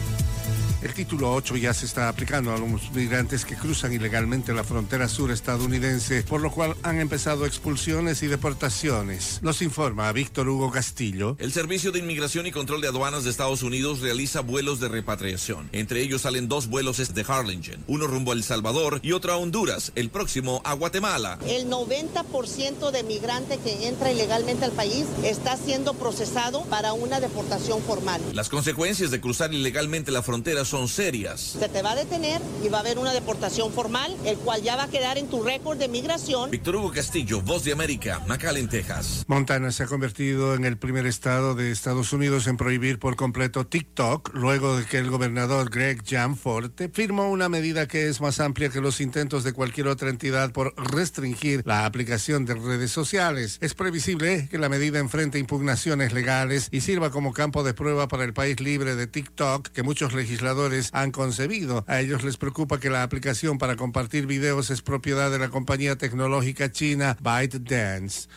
El título 8 ya se está aplicando a los migrantes que cruzan ilegalmente la frontera sur estadounidense, por lo cual han empezado expulsiones y deportaciones. Nos informa Víctor Hugo Castillo. El Servicio de Inmigración y Control de Aduanas de Estados Unidos realiza vuelos de repatriación. Entre ellos salen dos vuelos de Harlingen, uno rumbo a El Salvador y otro a Honduras, el próximo a Guatemala. El 90% de migrante que entra ilegalmente al país está siendo procesado para una deportación formal. Las consecuencias de cruzar ilegalmente la frontera son serias. Se te va a detener y va a haber una deportación formal, el cual ya va a quedar en tu récord de migración. Víctor Hugo Castillo, Voz de América, McAllen, Texas. Montana se ha convertido en el primer estado de Estados Unidos en prohibir por completo TikTok, luego de que el gobernador Greg Jamforte firmó una medida que es más amplia que los intentos de cualquier otra entidad por restringir la aplicación de redes sociales. Es previsible que la medida enfrente impugnaciones legales y sirva como campo de prueba para el país libre de TikTok, que muchos legisladores han concebido. A ellos les preocupa que la aplicación para compartir videos es propiedad de la compañía tecnológica china ByteDance.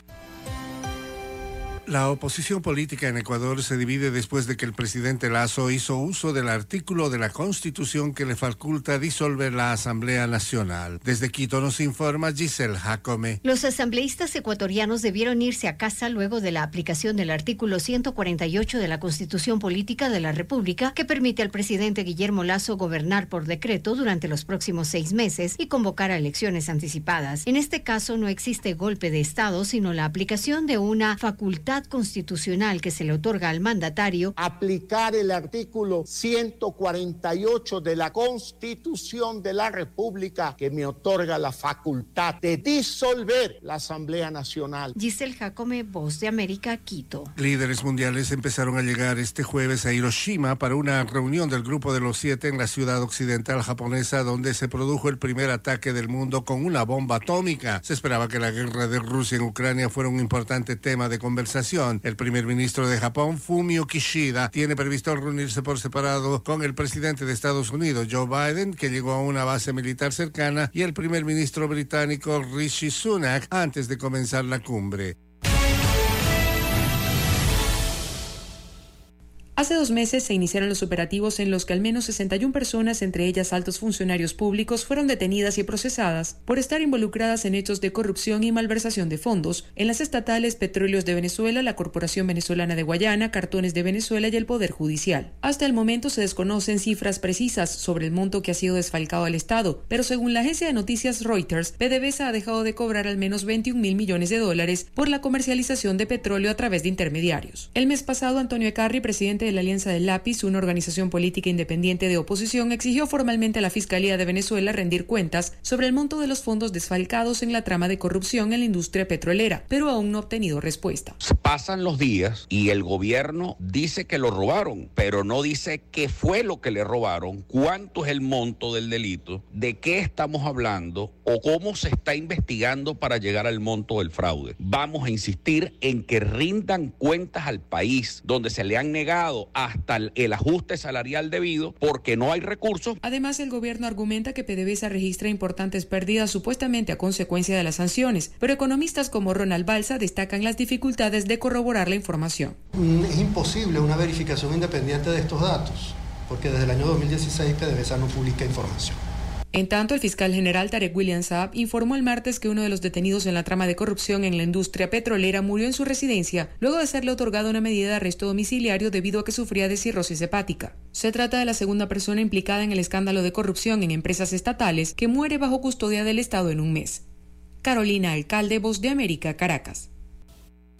La oposición política en Ecuador se divide después de que el presidente Lazo hizo uso del artículo de la Constitución que le faculta disolver la Asamblea Nacional. Desde Quito nos informa Giselle Jacome. Los asambleístas ecuatorianos debieron irse a casa luego de la aplicación del artículo 148 de la Constitución Política de la República que permite al presidente Guillermo Lazo gobernar por decreto durante los próximos seis meses y convocar a elecciones anticipadas. En este caso no existe golpe de Estado, sino la aplicación de una facultad facultad constitucional que se le otorga al mandatario aplicar el artículo 148 de la Constitución de la República que me otorga la facultad de disolver la Asamblea Nacional. Giselle Jacome, Voz de América, Quito. Líderes mundiales empezaron a llegar este jueves a Hiroshima para una reunión del Grupo de los Siete en la ciudad occidental japonesa donde se produjo el primer ataque del mundo con una bomba atómica. Se esperaba que la guerra de Rusia en Ucrania fuera un importante tema de conversación. El primer ministro de Japón, Fumio Kishida, tiene previsto reunirse por separado con el presidente de Estados Unidos, Joe Biden, que llegó a una base militar cercana, y el primer ministro británico, Rishi Sunak, antes de comenzar la cumbre. Hace dos meses se iniciaron los operativos en los que al menos 61 personas, entre ellas altos funcionarios públicos, fueron detenidas y procesadas por estar involucradas en hechos de corrupción y malversación de fondos en las estatales Petróleos de Venezuela, la Corporación Venezolana de Guayana, Cartones de Venezuela y el Poder Judicial. Hasta el momento se desconocen cifras precisas sobre el monto que ha sido desfalcado al Estado, pero según la agencia de noticias Reuters, PDVSA ha dejado de cobrar al menos 21 mil millones de dólares por la comercialización de petróleo a través de intermediarios. El mes pasado, Antonio Ecarri, presidente de la Alianza del Lápiz, una organización política independiente de oposición, exigió formalmente a la Fiscalía de Venezuela rendir cuentas sobre el monto de los fondos desfalcados en la trama de corrupción en la industria petrolera, pero aún no ha obtenido respuesta. Pasan los días y el gobierno dice que lo robaron, pero no dice qué fue lo que le robaron, cuánto es el monto del delito, de qué estamos hablando o cómo se está investigando para llegar al monto del fraude. Vamos a insistir en que rindan cuentas al país donde se le han negado hasta el, ajuste salarial debido porque no hay recursos. Además, el gobierno argumenta que PDVSA registra importantes pérdidas supuestamente a consecuencia de las sanciones, pero economistas como Ronald Balsa destacan las dificultades de corroborar la información. Mm, Es imposible una verificación independiente de estos datos, porque desde el año 2016 PDVSA no publica información. En tanto, el fiscal general Tarek William Saab informó el martes que uno de los detenidos en la trama de corrupción en la industria petrolera murió en su residencia luego de serle otorgada una medida de arresto domiciliario debido a que sufría de cirrosis hepática. Se trata de la segunda persona implicada en el escándalo de corrupción en empresas estatales que muere bajo custodia del Estado en un mes. Carolina Alcalde, Voz de América, Caracas.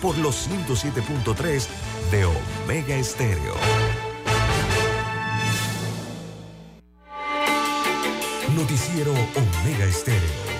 Por los 107.3 de Omega Estéreo. Noticiero Omega Estéreo.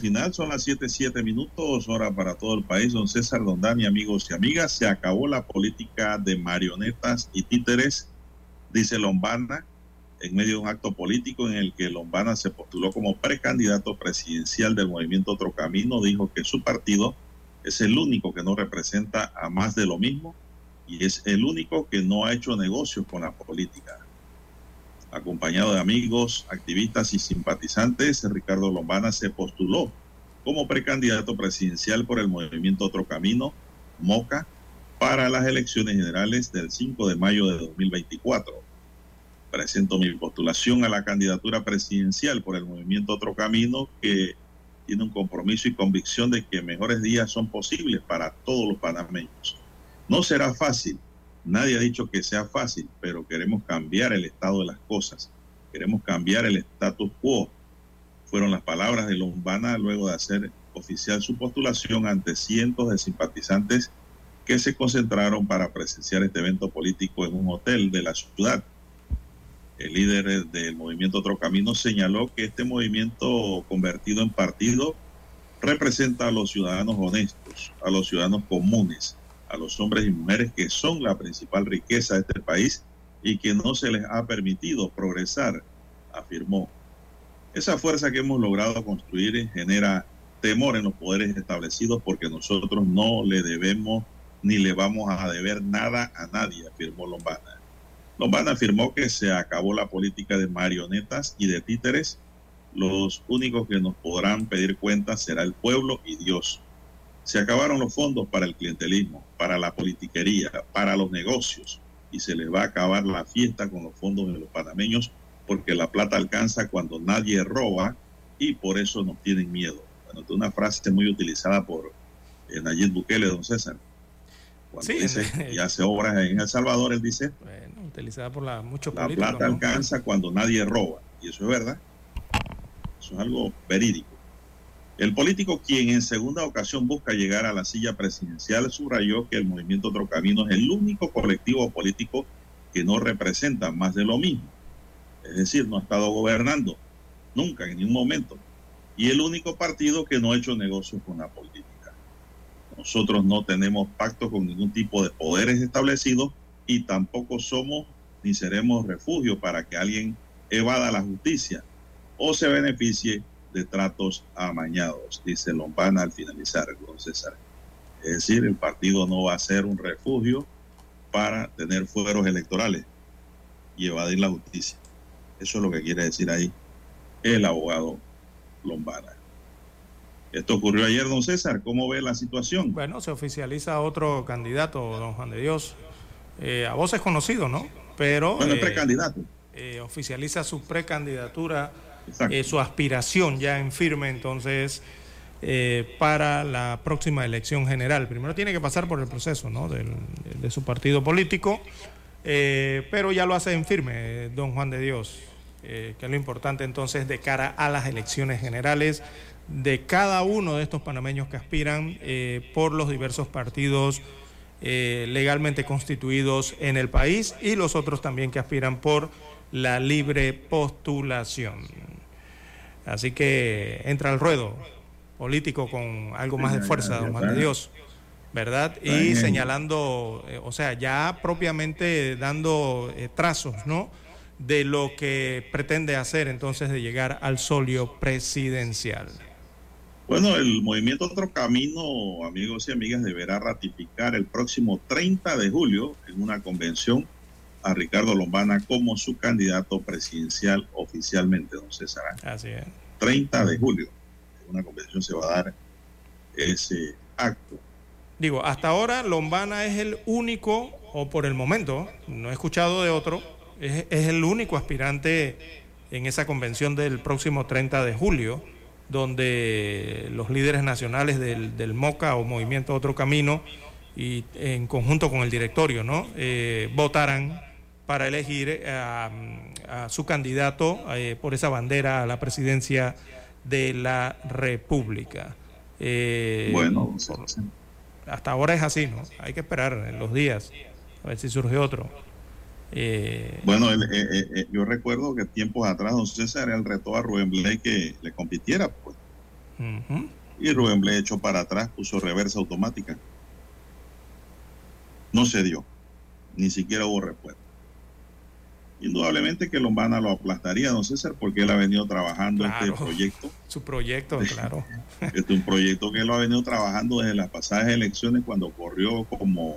Final, son las 7, 7 minutos, hora para todo el país. Don César Dondani, amigos y amigas, se acabó la política de marionetas y títeres, dice Lombana, en medio de un acto político en el que Lombana se postuló como precandidato presidencial del movimiento Otro Camino, dijo que su partido es el único que no representa a más de lo mismo y es el único que no ha hecho negocios con la política acompañado de amigos, activistas y simpatizantes, Ricardo Lombana se postuló como precandidato presidencial por el movimiento Otro Camino, MOCA, para las elecciones generales del 5 de mayo de 2024. Presento mi postulación a la candidatura presidencial por el movimiento Otro Camino, que tiene un compromiso y convicción de que mejores días son posibles para todos los panameños. No será fácil, Nadie ha dicho que sea fácil, pero queremos cambiar el estado de las cosas. Queremos cambiar el status quo. Fueron las palabras de Lombana luego de hacer oficial su postulación ante cientos de simpatizantes que se concentraron para presenciar este evento político en un hotel de la ciudad. El líder del movimiento Otro Camino señaló que este movimiento convertido en partido representa a los ciudadanos honestos, a los ciudadanos comunes, a los hombres y mujeres que son la principal riqueza de este país y que no se les ha permitido progresar, afirmó. Esa fuerza que hemos logrado construir genera temor en los poderes establecidos porque nosotros no le debemos ni le vamos a deber nada a nadie, afirmó Lombana. Lombana afirmó que se acabó la política de marionetas y de títeres. Los únicos que nos podrán pedir cuentas será el pueblo y Dios. Se acabaron los fondos para el clientelismo, para la politiquería, para los negocios y se les va a acabar la fiesta con los fondos de los panameños porque la plata alcanza cuando nadie roba y por eso nos tienen miedo. Bueno, es una frase muy utilizada por eh, Nayib Bukele, don César. Cuando dice, y hace obras en El Salvador, él dice, Bueno, utilizada por la, muchos la plata ¿no? alcanza cuando nadie roba. Y eso es verdad. Eso es algo verídico. El político quien en segunda ocasión busca llegar a la silla presidencial subrayó que el movimiento Otro Camino es el único colectivo político que no representa más de lo mismo. Es decir, no ha estado gobernando nunca, en ningún momento. Y el único partido que no ha hecho negocios con la política. Nosotros no tenemos pacto con ningún tipo de poderes establecidos y tampoco somos ni seremos refugio para que alguien evada la justicia o se beneficie de tratos amañados, dice Lombana al finalizar, don César. Es decir, el partido no va a ser un refugio para tener fueros electorales y evadir la justicia. Eso es lo que quiere decir ahí el abogado Lombana. Esto ocurrió ayer, don César. ¿Cómo ve la situación? Bueno, se oficializa otro candidato, don Juan de Dios. Eh, a vos es conocido, ¿no? Pero Bueno, eh, precandidato. eh, oficializa su precandidatura, eh, su aspiración ya en firme, entonces, eh, para la próxima elección general. Primero tiene que pasar por el proceso, ¿no? Del- de su partido político, eh, pero ya lo hace en firme, don Juan de Dios, que es lo importante entonces de cara a las elecciones generales de cada uno de estos panameños que aspiran por los diversos partidos eh, legalmente constituidos en el país y los otros también que aspiran por la libre postulación. Así que entra al ruedo político con algo más de fuerza, don Juan de Dios, ¿verdad? Y señalando, eh, o sea, ya propiamente dando eh, trazos, ¿no? De lo que pretende hacer entonces de llegar al solio presidencial. Bueno, el movimiento Otro Camino, amigos y amigas, deberá ratificar el próximo 30 de julio en una convención a Ricardo Lombana como su candidato presidencial oficialmente, don César. Así es. 30 de julio. Una convención se va a dar ese acto. Digo, hasta ahora Lombana es el único, o por el momento, no he escuchado de otro, es, el único aspirante en esa convención del próximo 30 de julio, donde los líderes nacionales del, del MOCA o Movimiento Otro Camino, y en conjunto con el directorio, ¿no? Eh, votarán para elegir a, a su candidato eh, por esa bandera a la presidencia de la República. Eh, Bueno, hasta ahora es así, ¿no? Hay que esperar en los días a ver si surge otro. Eh, Bueno, el- yo recuerdo que tiempos atrás don César él retó a Rubén Blay que le compitiera, pues. Y Rubén Blay echó para atrás, puso reversa automática. No se dio, ni siquiera hubo respuesta. Indudablemente que Lombana lo aplastaría, don César, porque él ha venido trabajando Claro. este proyecto. Su proyecto, claro. Este es un proyecto que él lo ha venido trabajando desde las pasadas elecciones cuando corrió como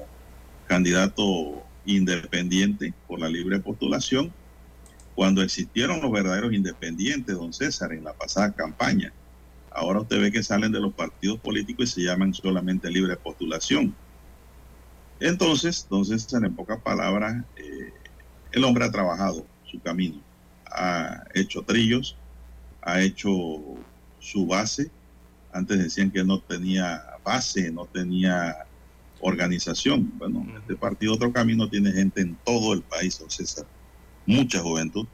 candidato independiente por la libre postulación, cuando existieron los verdaderos independientes, don César, en la pasada campaña. Ahora usted ve que salen de los partidos políticos y se llaman solamente libre postulación. Entonces, don César, en pocas palabras, eh, el hombre ha trabajado su camino, ha hecho trillos, ha hecho su base. Antes decían que no tenía base, no tenía organización. Bueno, este partido Otro Camino tiene gente en todo el país, don César, mucha juventud,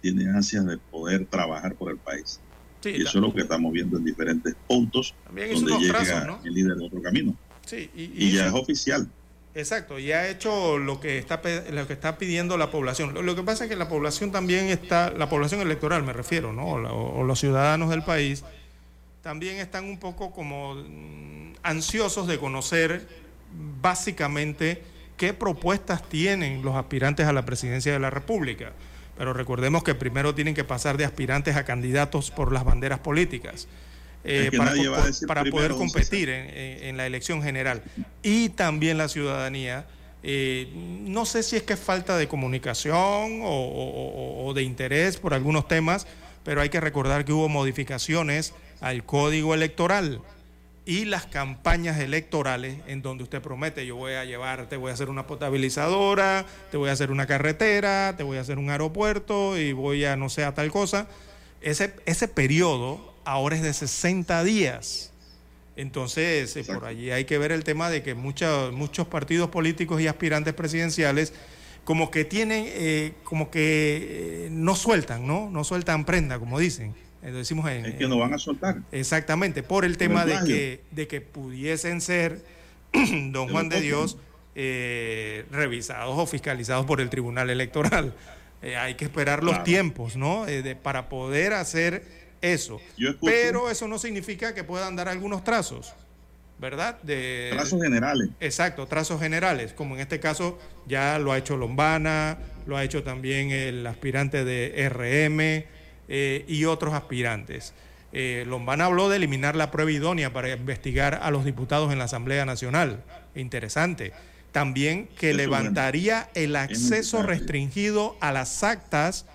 tiene ansias de poder trabajar por el país. Sí, y eso es lo que estamos viendo en diferentes puntos donde llega trazos, ¿no? el líder de Otro Camino. Sí, y, Y ya es oficial. Exacto, y ha hecho lo que está lo que está pidiendo la población. Lo, que pasa es que la población también está, la población electoral me refiero, ¿no? O, o los ciudadanos del país también están un poco como mm, ansiosos de conocer básicamente qué propuestas tienen los aspirantes a la presidencia de la República. Pero recordemos que primero tienen que pasar de aspirantes a candidatos por las banderas políticas. Eh, para, para poder competir en, en- la elección general. Y también la ciudadanía, eh, no sé si es que es falta de comunicación o, o- o- o de interés por algunos temas, pero hay que recordar que hubo modificaciones al código electoral y las campañas electorales en donde usted promete, yo voy a llevar, te voy a hacer una potabilizadora, te voy a hacer una carretera, te voy a hacer un aeropuerto y voy a no sé a tal cosa. Ese, ese periodo ahora es de 60 días. Entonces, eh, por allí hay que ver el tema de que muchos muchos partidos políticos y aspirantes presidenciales como que tienen, eh, como que eh, no sueltan, ¿no? No sueltan prenda, como dicen. Lo decimos en, Es que no van a soltar. Exactamente, por el Por tema el de que, de que pudiesen ser, don Juan de. Dios, revisados o fiscalizados por el Tribunal Electoral. Hay que esperar los Claro. tiempos, ¿no? De- para poder hacer eso. Pero eso no significa que puedan dar algunos trazos, ¿verdad? De, Trazos generales. Exacto, trazos generales, como en este caso ya lo ha hecho Lombana, lo ha hecho también el aspirante de RM eh, y otros aspirantes. Eh, Lombana habló de eliminar la prueba idónea para investigar a los diputados en la Asamblea Nacional. Interesante. También que Eso, levantaría el acceso restringido a las actas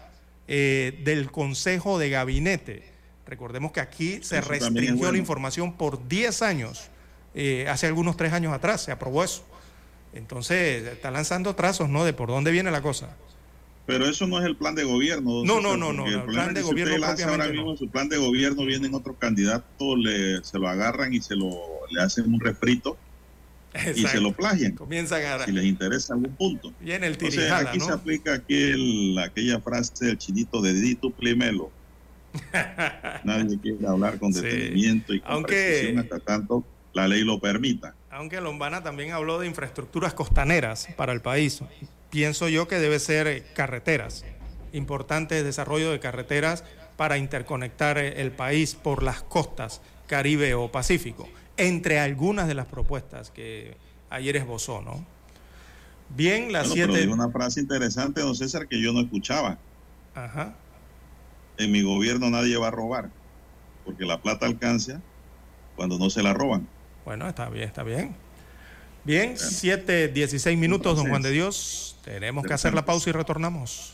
eh, del Consejo de Gabinete. Recordemos que aquí se Eso restringió la información por 10 años. Eh, hace algunos tres años atrás se aprobó eso. Entonces, está lanzando trazos, ¿no? De por dónde viene la cosa. Pero eso no es el plan de gobierno. No, no, no, no, el plan es de que gobierno Si lanza ahora mismo no. su plan de gobierno, vienen otros candidatos, le, se lo agarran y se lo le hacen un refrito y se lo plagian. Comienzan a... Si les interesa algún punto. Viene el Entonces, tirijala, aquí ¿no? se aplica aquel, aquella frase del chinito de Dito Plimelo. Nadie quiere hablar con Sí. detenimiento y con Aunque- precisión hasta tanto la ley lo permita. Aunque Lombana también habló de infraestructuras costaneras para el país. Pienso yo que debe ser eh, carreteras. Importante desarrollo de carreteras para interconectar eh, el país por las costas Caribe o Pacífico. Entre algunas de las propuestas que ayer esbozó, ¿no? Bien, las Bueno, siete. una frase interesante, don César, que yo no escuchaba. Ajá. En mi gobierno nadie va a robar, porque la plata alcanza cuando no se la roban. Bueno, está bien, está bien. Bien, 7, 16 minutos, don Juan de Dios. Tenemos que hacer la pausa y retornamos.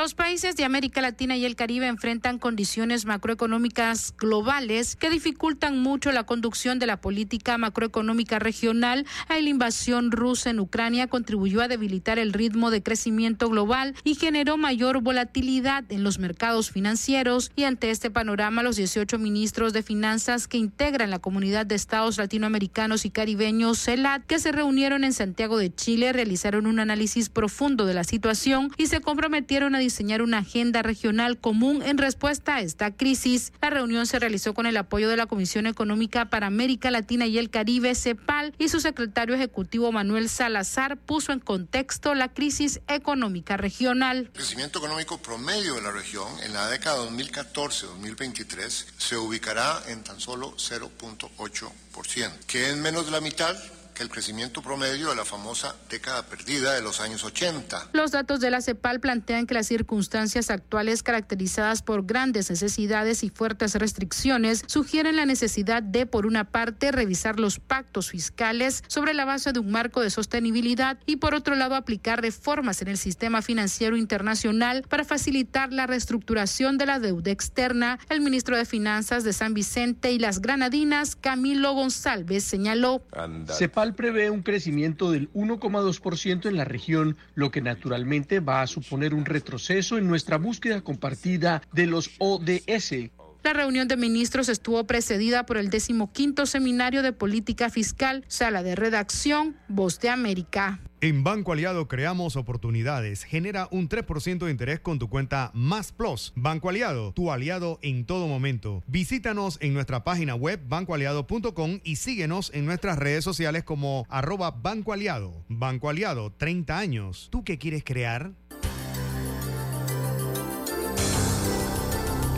Los países de América Latina y el Caribe enfrentan condiciones macroeconómicas globales que dificultan mucho la conducción de la política macroeconómica regional. La invasión rusa en Ucrania contribuyó a debilitar el ritmo de crecimiento global y generó mayor volatilidad en los mercados financieros. Y ante este panorama, los 18 ministros de finanzas que integran la comunidad de estados latinoamericanos y caribeños, CELAT, que se reunieron en Santiago de Chile, realizaron un análisis profundo de la situación y se comprometieron a diseñar una agenda regional común en respuesta a esta crisis. La reunión se realizó con el apoyo de la Comisión Económica para América Latina y el Caribe, CEPAL, y su secretario ejecutivo Manuel Salazar puso en contexto la crisis económica regional. El crecimiento económico promedio de la región en la década 2014-2023 se ubicará en tan solo 0.8%, que es menos de la mitad que el crecimiento promedio de la famosa década perdida de los años 80. Los datos de la CEPAL plantean que las circunstancias actuales caracterizadas por grandes necesidades y fuertes restricciones sugieren la necesidad de, por una parte, revisar los pactos fiscales sobre la base de un marco de sostenibilidad y, por otro lado, aplicar reformas en el sistema financiero internacional para facilitar la reestructuración de la deuda externa. El ministro de Finanzas de San Vicente y las Granadinas, Camilo González, señaló. CEPAL prevé un crecimiento del 1,2% en la región, lo que naturalmente va a suponer un retroceso en nuestra búsqueda compartida de los ODS. La reunión de ministros estuvo precedida por el decimoquinto seminario de política fiscal, sala de redacción, Voz de América. En Banco Aliado creamos oportunidades. Genera un 3% de interés con tu cuenta Más Plus. Banco Aliado, tu aliado en todo momento. Visítanos en nuestra página web bancoaliado.com y síguenos en nuestras redes sociales como arroba Banco Aliado. Banco Aliado, 30 años. ¿Tú qué quieres crear?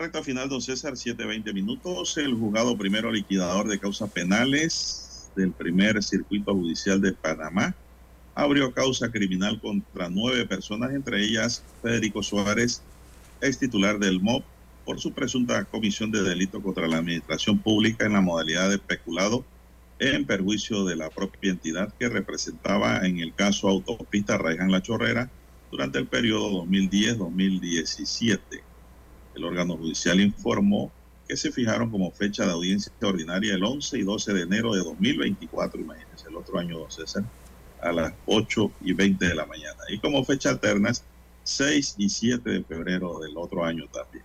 Recta final, don César, 7-20 minutos. El juzgado primero liquidador de causas penales del primer circuito judicial de Panamá abrió causa criminal contra nueve personas, entre ellas Federico Suárez, ex titular del MOB, por su presunta comisión de delito contra la administración pública en la modalidad de peculado en perjuicio de la propia entidad que representaba en el caso Autopista Raiján La Chorrera durante el periodo 2010-2017. El órgano judicial informó que se fijaron como fecha de audiencia ordinaria el 11 y 12 de enero de 2024, imagínense, el otro año, don César, a las 8 y 20 de la mañana. Y como fecha alternas, 6 y 7 de febrero del otro año también.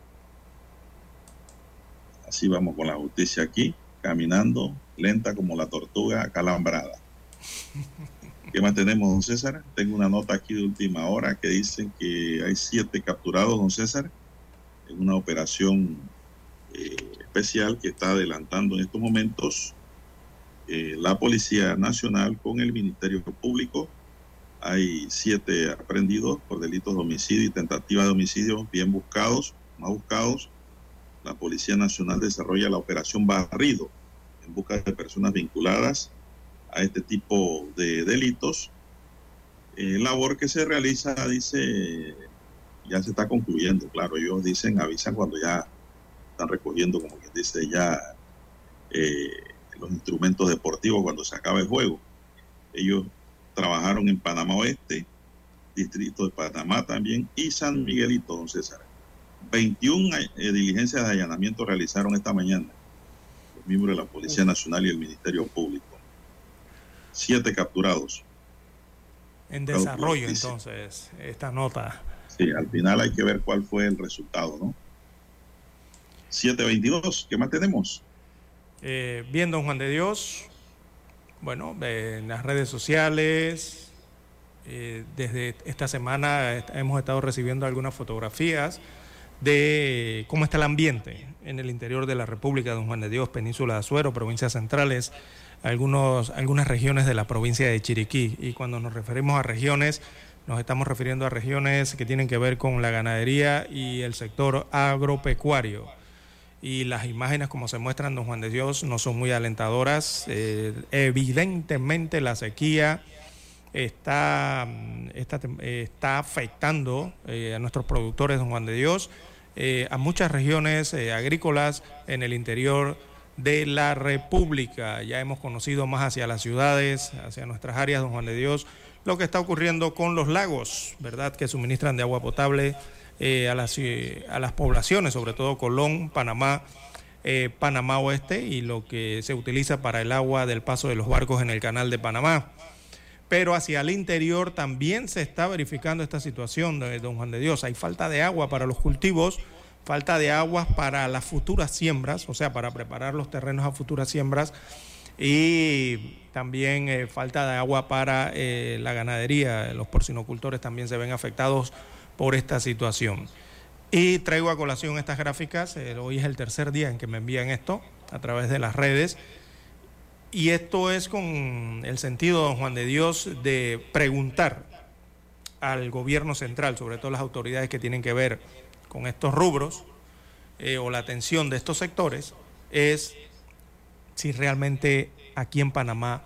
Así vamos con la justicia aquí, caminando lenta como la tortuga acalambrada. ¿Qué más tenemos, don César? Tengo una nota aquí de última hora que dicen que hay siete capturados, don César, en una operación eh, especial que está adelantando en estos momentos eh, la Policía Nacional con el Ministerio Público. Hay siete aprendidos por delitos de homicidio y tentativa de homicidio bien buscados, más buscados. La Policía Nacional desarrolla la operación Barrido en busca de personas vinculadas a este tipo de delitos. Eh, labor que se realiza, dice, ya se está concluyendo, claro, ellos dicen, avisan cuando ya están recogiendo, como que dice, ya eh, los instrumentos deportivos cuando se acaba el juego. Ellos trabajaron en Panamá Oeste, distrito de Panamá también, y San Miguelito, don César. 21 eh, diligencias de allanamiento realizaron esta mañana los miembros de la Policía Nacional y el Ministerio Público. siete capturados. En desarrollo, entonces, esta nota. Sí, al final hay que ver cuál fue el resultado, ¿no? 722, ¿qué más tenemos? Eh, bien, don Juan de Dios, bueno, en las redes sociales, eh, desde esta semana hemos estado recibiendo algunas fotografías de cómo está el ambiente en el interior de la República Don Juan de Dios, Península de Azuero, provincias centrales, algunos, algunas regiones de la provincia de Chiriquí. Y cuando nos referimos a regiones, nos estamos refiriendo a regiones que tienen que ver con la ganadería y el sector agropecuario. Y las imágenes como se muestran, don Juan de Dios, no son muy alentadoras. Eh, evidentemente la sequía está, está, está afectando eh, a nuestros productores, don Juan de Dios, eh, a muchas regiones agrícolas en el interior de la República. Ya hemos conocido más hacia las ciudades, hacia nuestras áreas, don Juan de Dios, lo que está ocurriendo con los lagos, ¿verdad? Que suministran de agua potable eh, a, las, eh, a las poblaciones, sobre todo Colón, Panamá, eh, Panamá Oeste y lo que se utiliza para el agua del paso de los barcos en el canal de Panamá. Pero hacia el interior también se está verificando esta situación, don Juan de Dios. Hay falta de agua para los cultivos falta de aguas para las futuras siembras, o sea, para preparar los terrenos a futuras siembras y también eh, falta de agua para eh, la ganadería. Los porcinocultores también se ven afectados por esta situación. Y traigo a colación estas gráficas. Eh, hoy es el tercer día en que me envían esto a través de las redes. Y esto es con el sentido, don Juan de Dios, de preguntar al gobierno central, sobre todo las autoridades que tienen que ver con estos rubros o la atención de estos sectores es si realmente aquí en Panamá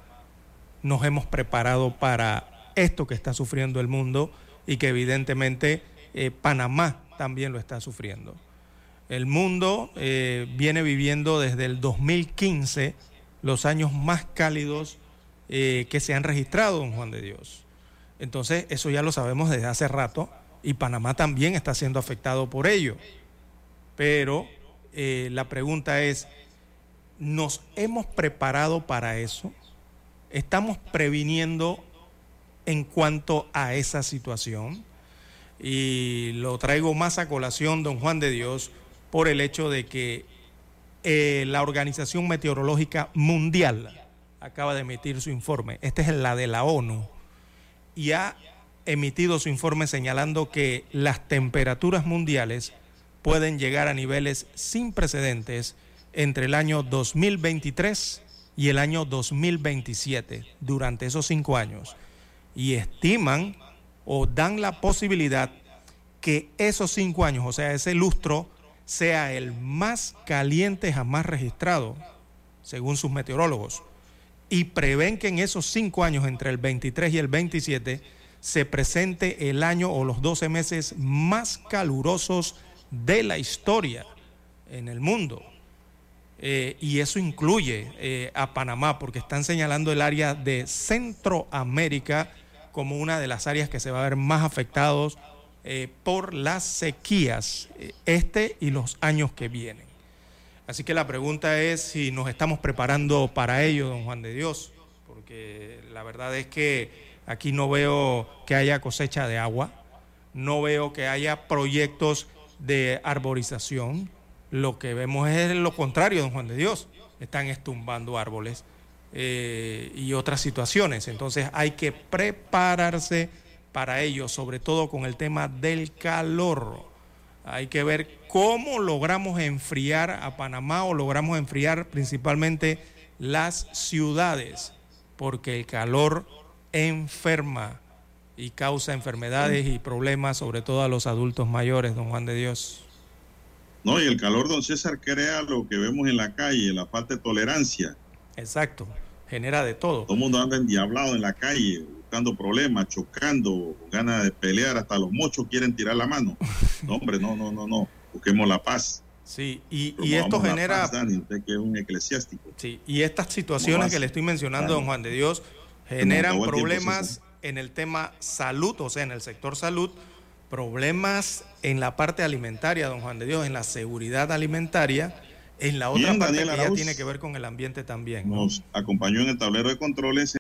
nos hemos preparado para esto que está sufriendo el mundo y que evidentemente eh, Panamá también lo está sufriendo. El mundo eh, viene viviendo desde el 2015 los años más cálidos que se han registrado, don Juan de Dios. Entonces, eso ya lo sabemos desde hace rato y Panamá también está siendo afectado por ello. Pero eh, la pregunta es, ¿nos hemos preparado para eso? ¿Estamos previniendo en cuanto a esa situación? Y lo traigo más a colación, don Juan de Dios, por el hecho de que eh, la Organización Meteorológica Mundial acaba de emitir su informe. Este es la de la ONU. Y ha emitido su informe señalando que las temperaturas mundiales pueden llegar a niveles sin precedentes entre el año 2023 y el año 2027, durante esos cinco años. Y estiman o dan la posibilidad que esos cinco años, o sea, ese lustro, sea el más caliente jamás registrado, según sus meteorólogos. Y prevén que en esos cinco años, entre el 23 y el 27, se presente el año o los 12 meses más calurosos de la historia en el mundo. Eh, y eso incluye eh, a Panamá, porque están señalando el área de Centroamérica como una de las áreas que se va a ver más afectados eh, por las sequías este y los años que vienen. Así que la pregunta es si nos estamos preparando para ello, don Juan de Dios, porque la verdad es que Aquí no veo que haya cosecha de agua, no veo que haya proyectos de arborización. Lo que vemos es lo contrario, don Juan de Dios. Están estumbando árboles eh, y otras situaciones. Entonces hay que prepararse para ello, sobre todo con el tema del calor. Hay que ver cómo logramos enfriar a Panamá o logramos enfriar principalmente las ciudades, porque el calor enferma y causa enfermedades y problemas, sobre todo a los adultos mayores, don Juan de Dios. No, y el calor, don César, crea lo que vemos en la calle, la falta de tolerancia. Exacto, genera de todo. Todo el mundo anda endiablado en la calle, buscando problemas, chocando, ganas de pelear, hasta los mochos quieren tirar la mano. No, hombre, no, no, no, no, busquemos la paz. Sí, y, y esto genera... usted que es un eclesiástico. Sí, y estas situaciones que le estoy mencionando, don Juan de Dios, generan problemas en el tema salud, o sea, en el sector salud, problemas en la parte alimentaria, don Juan de Dios, en la seguridad alimentaria, en la otra parte que ya tiene que ver con el ambiente también. Nos acompañó en el tablero de controles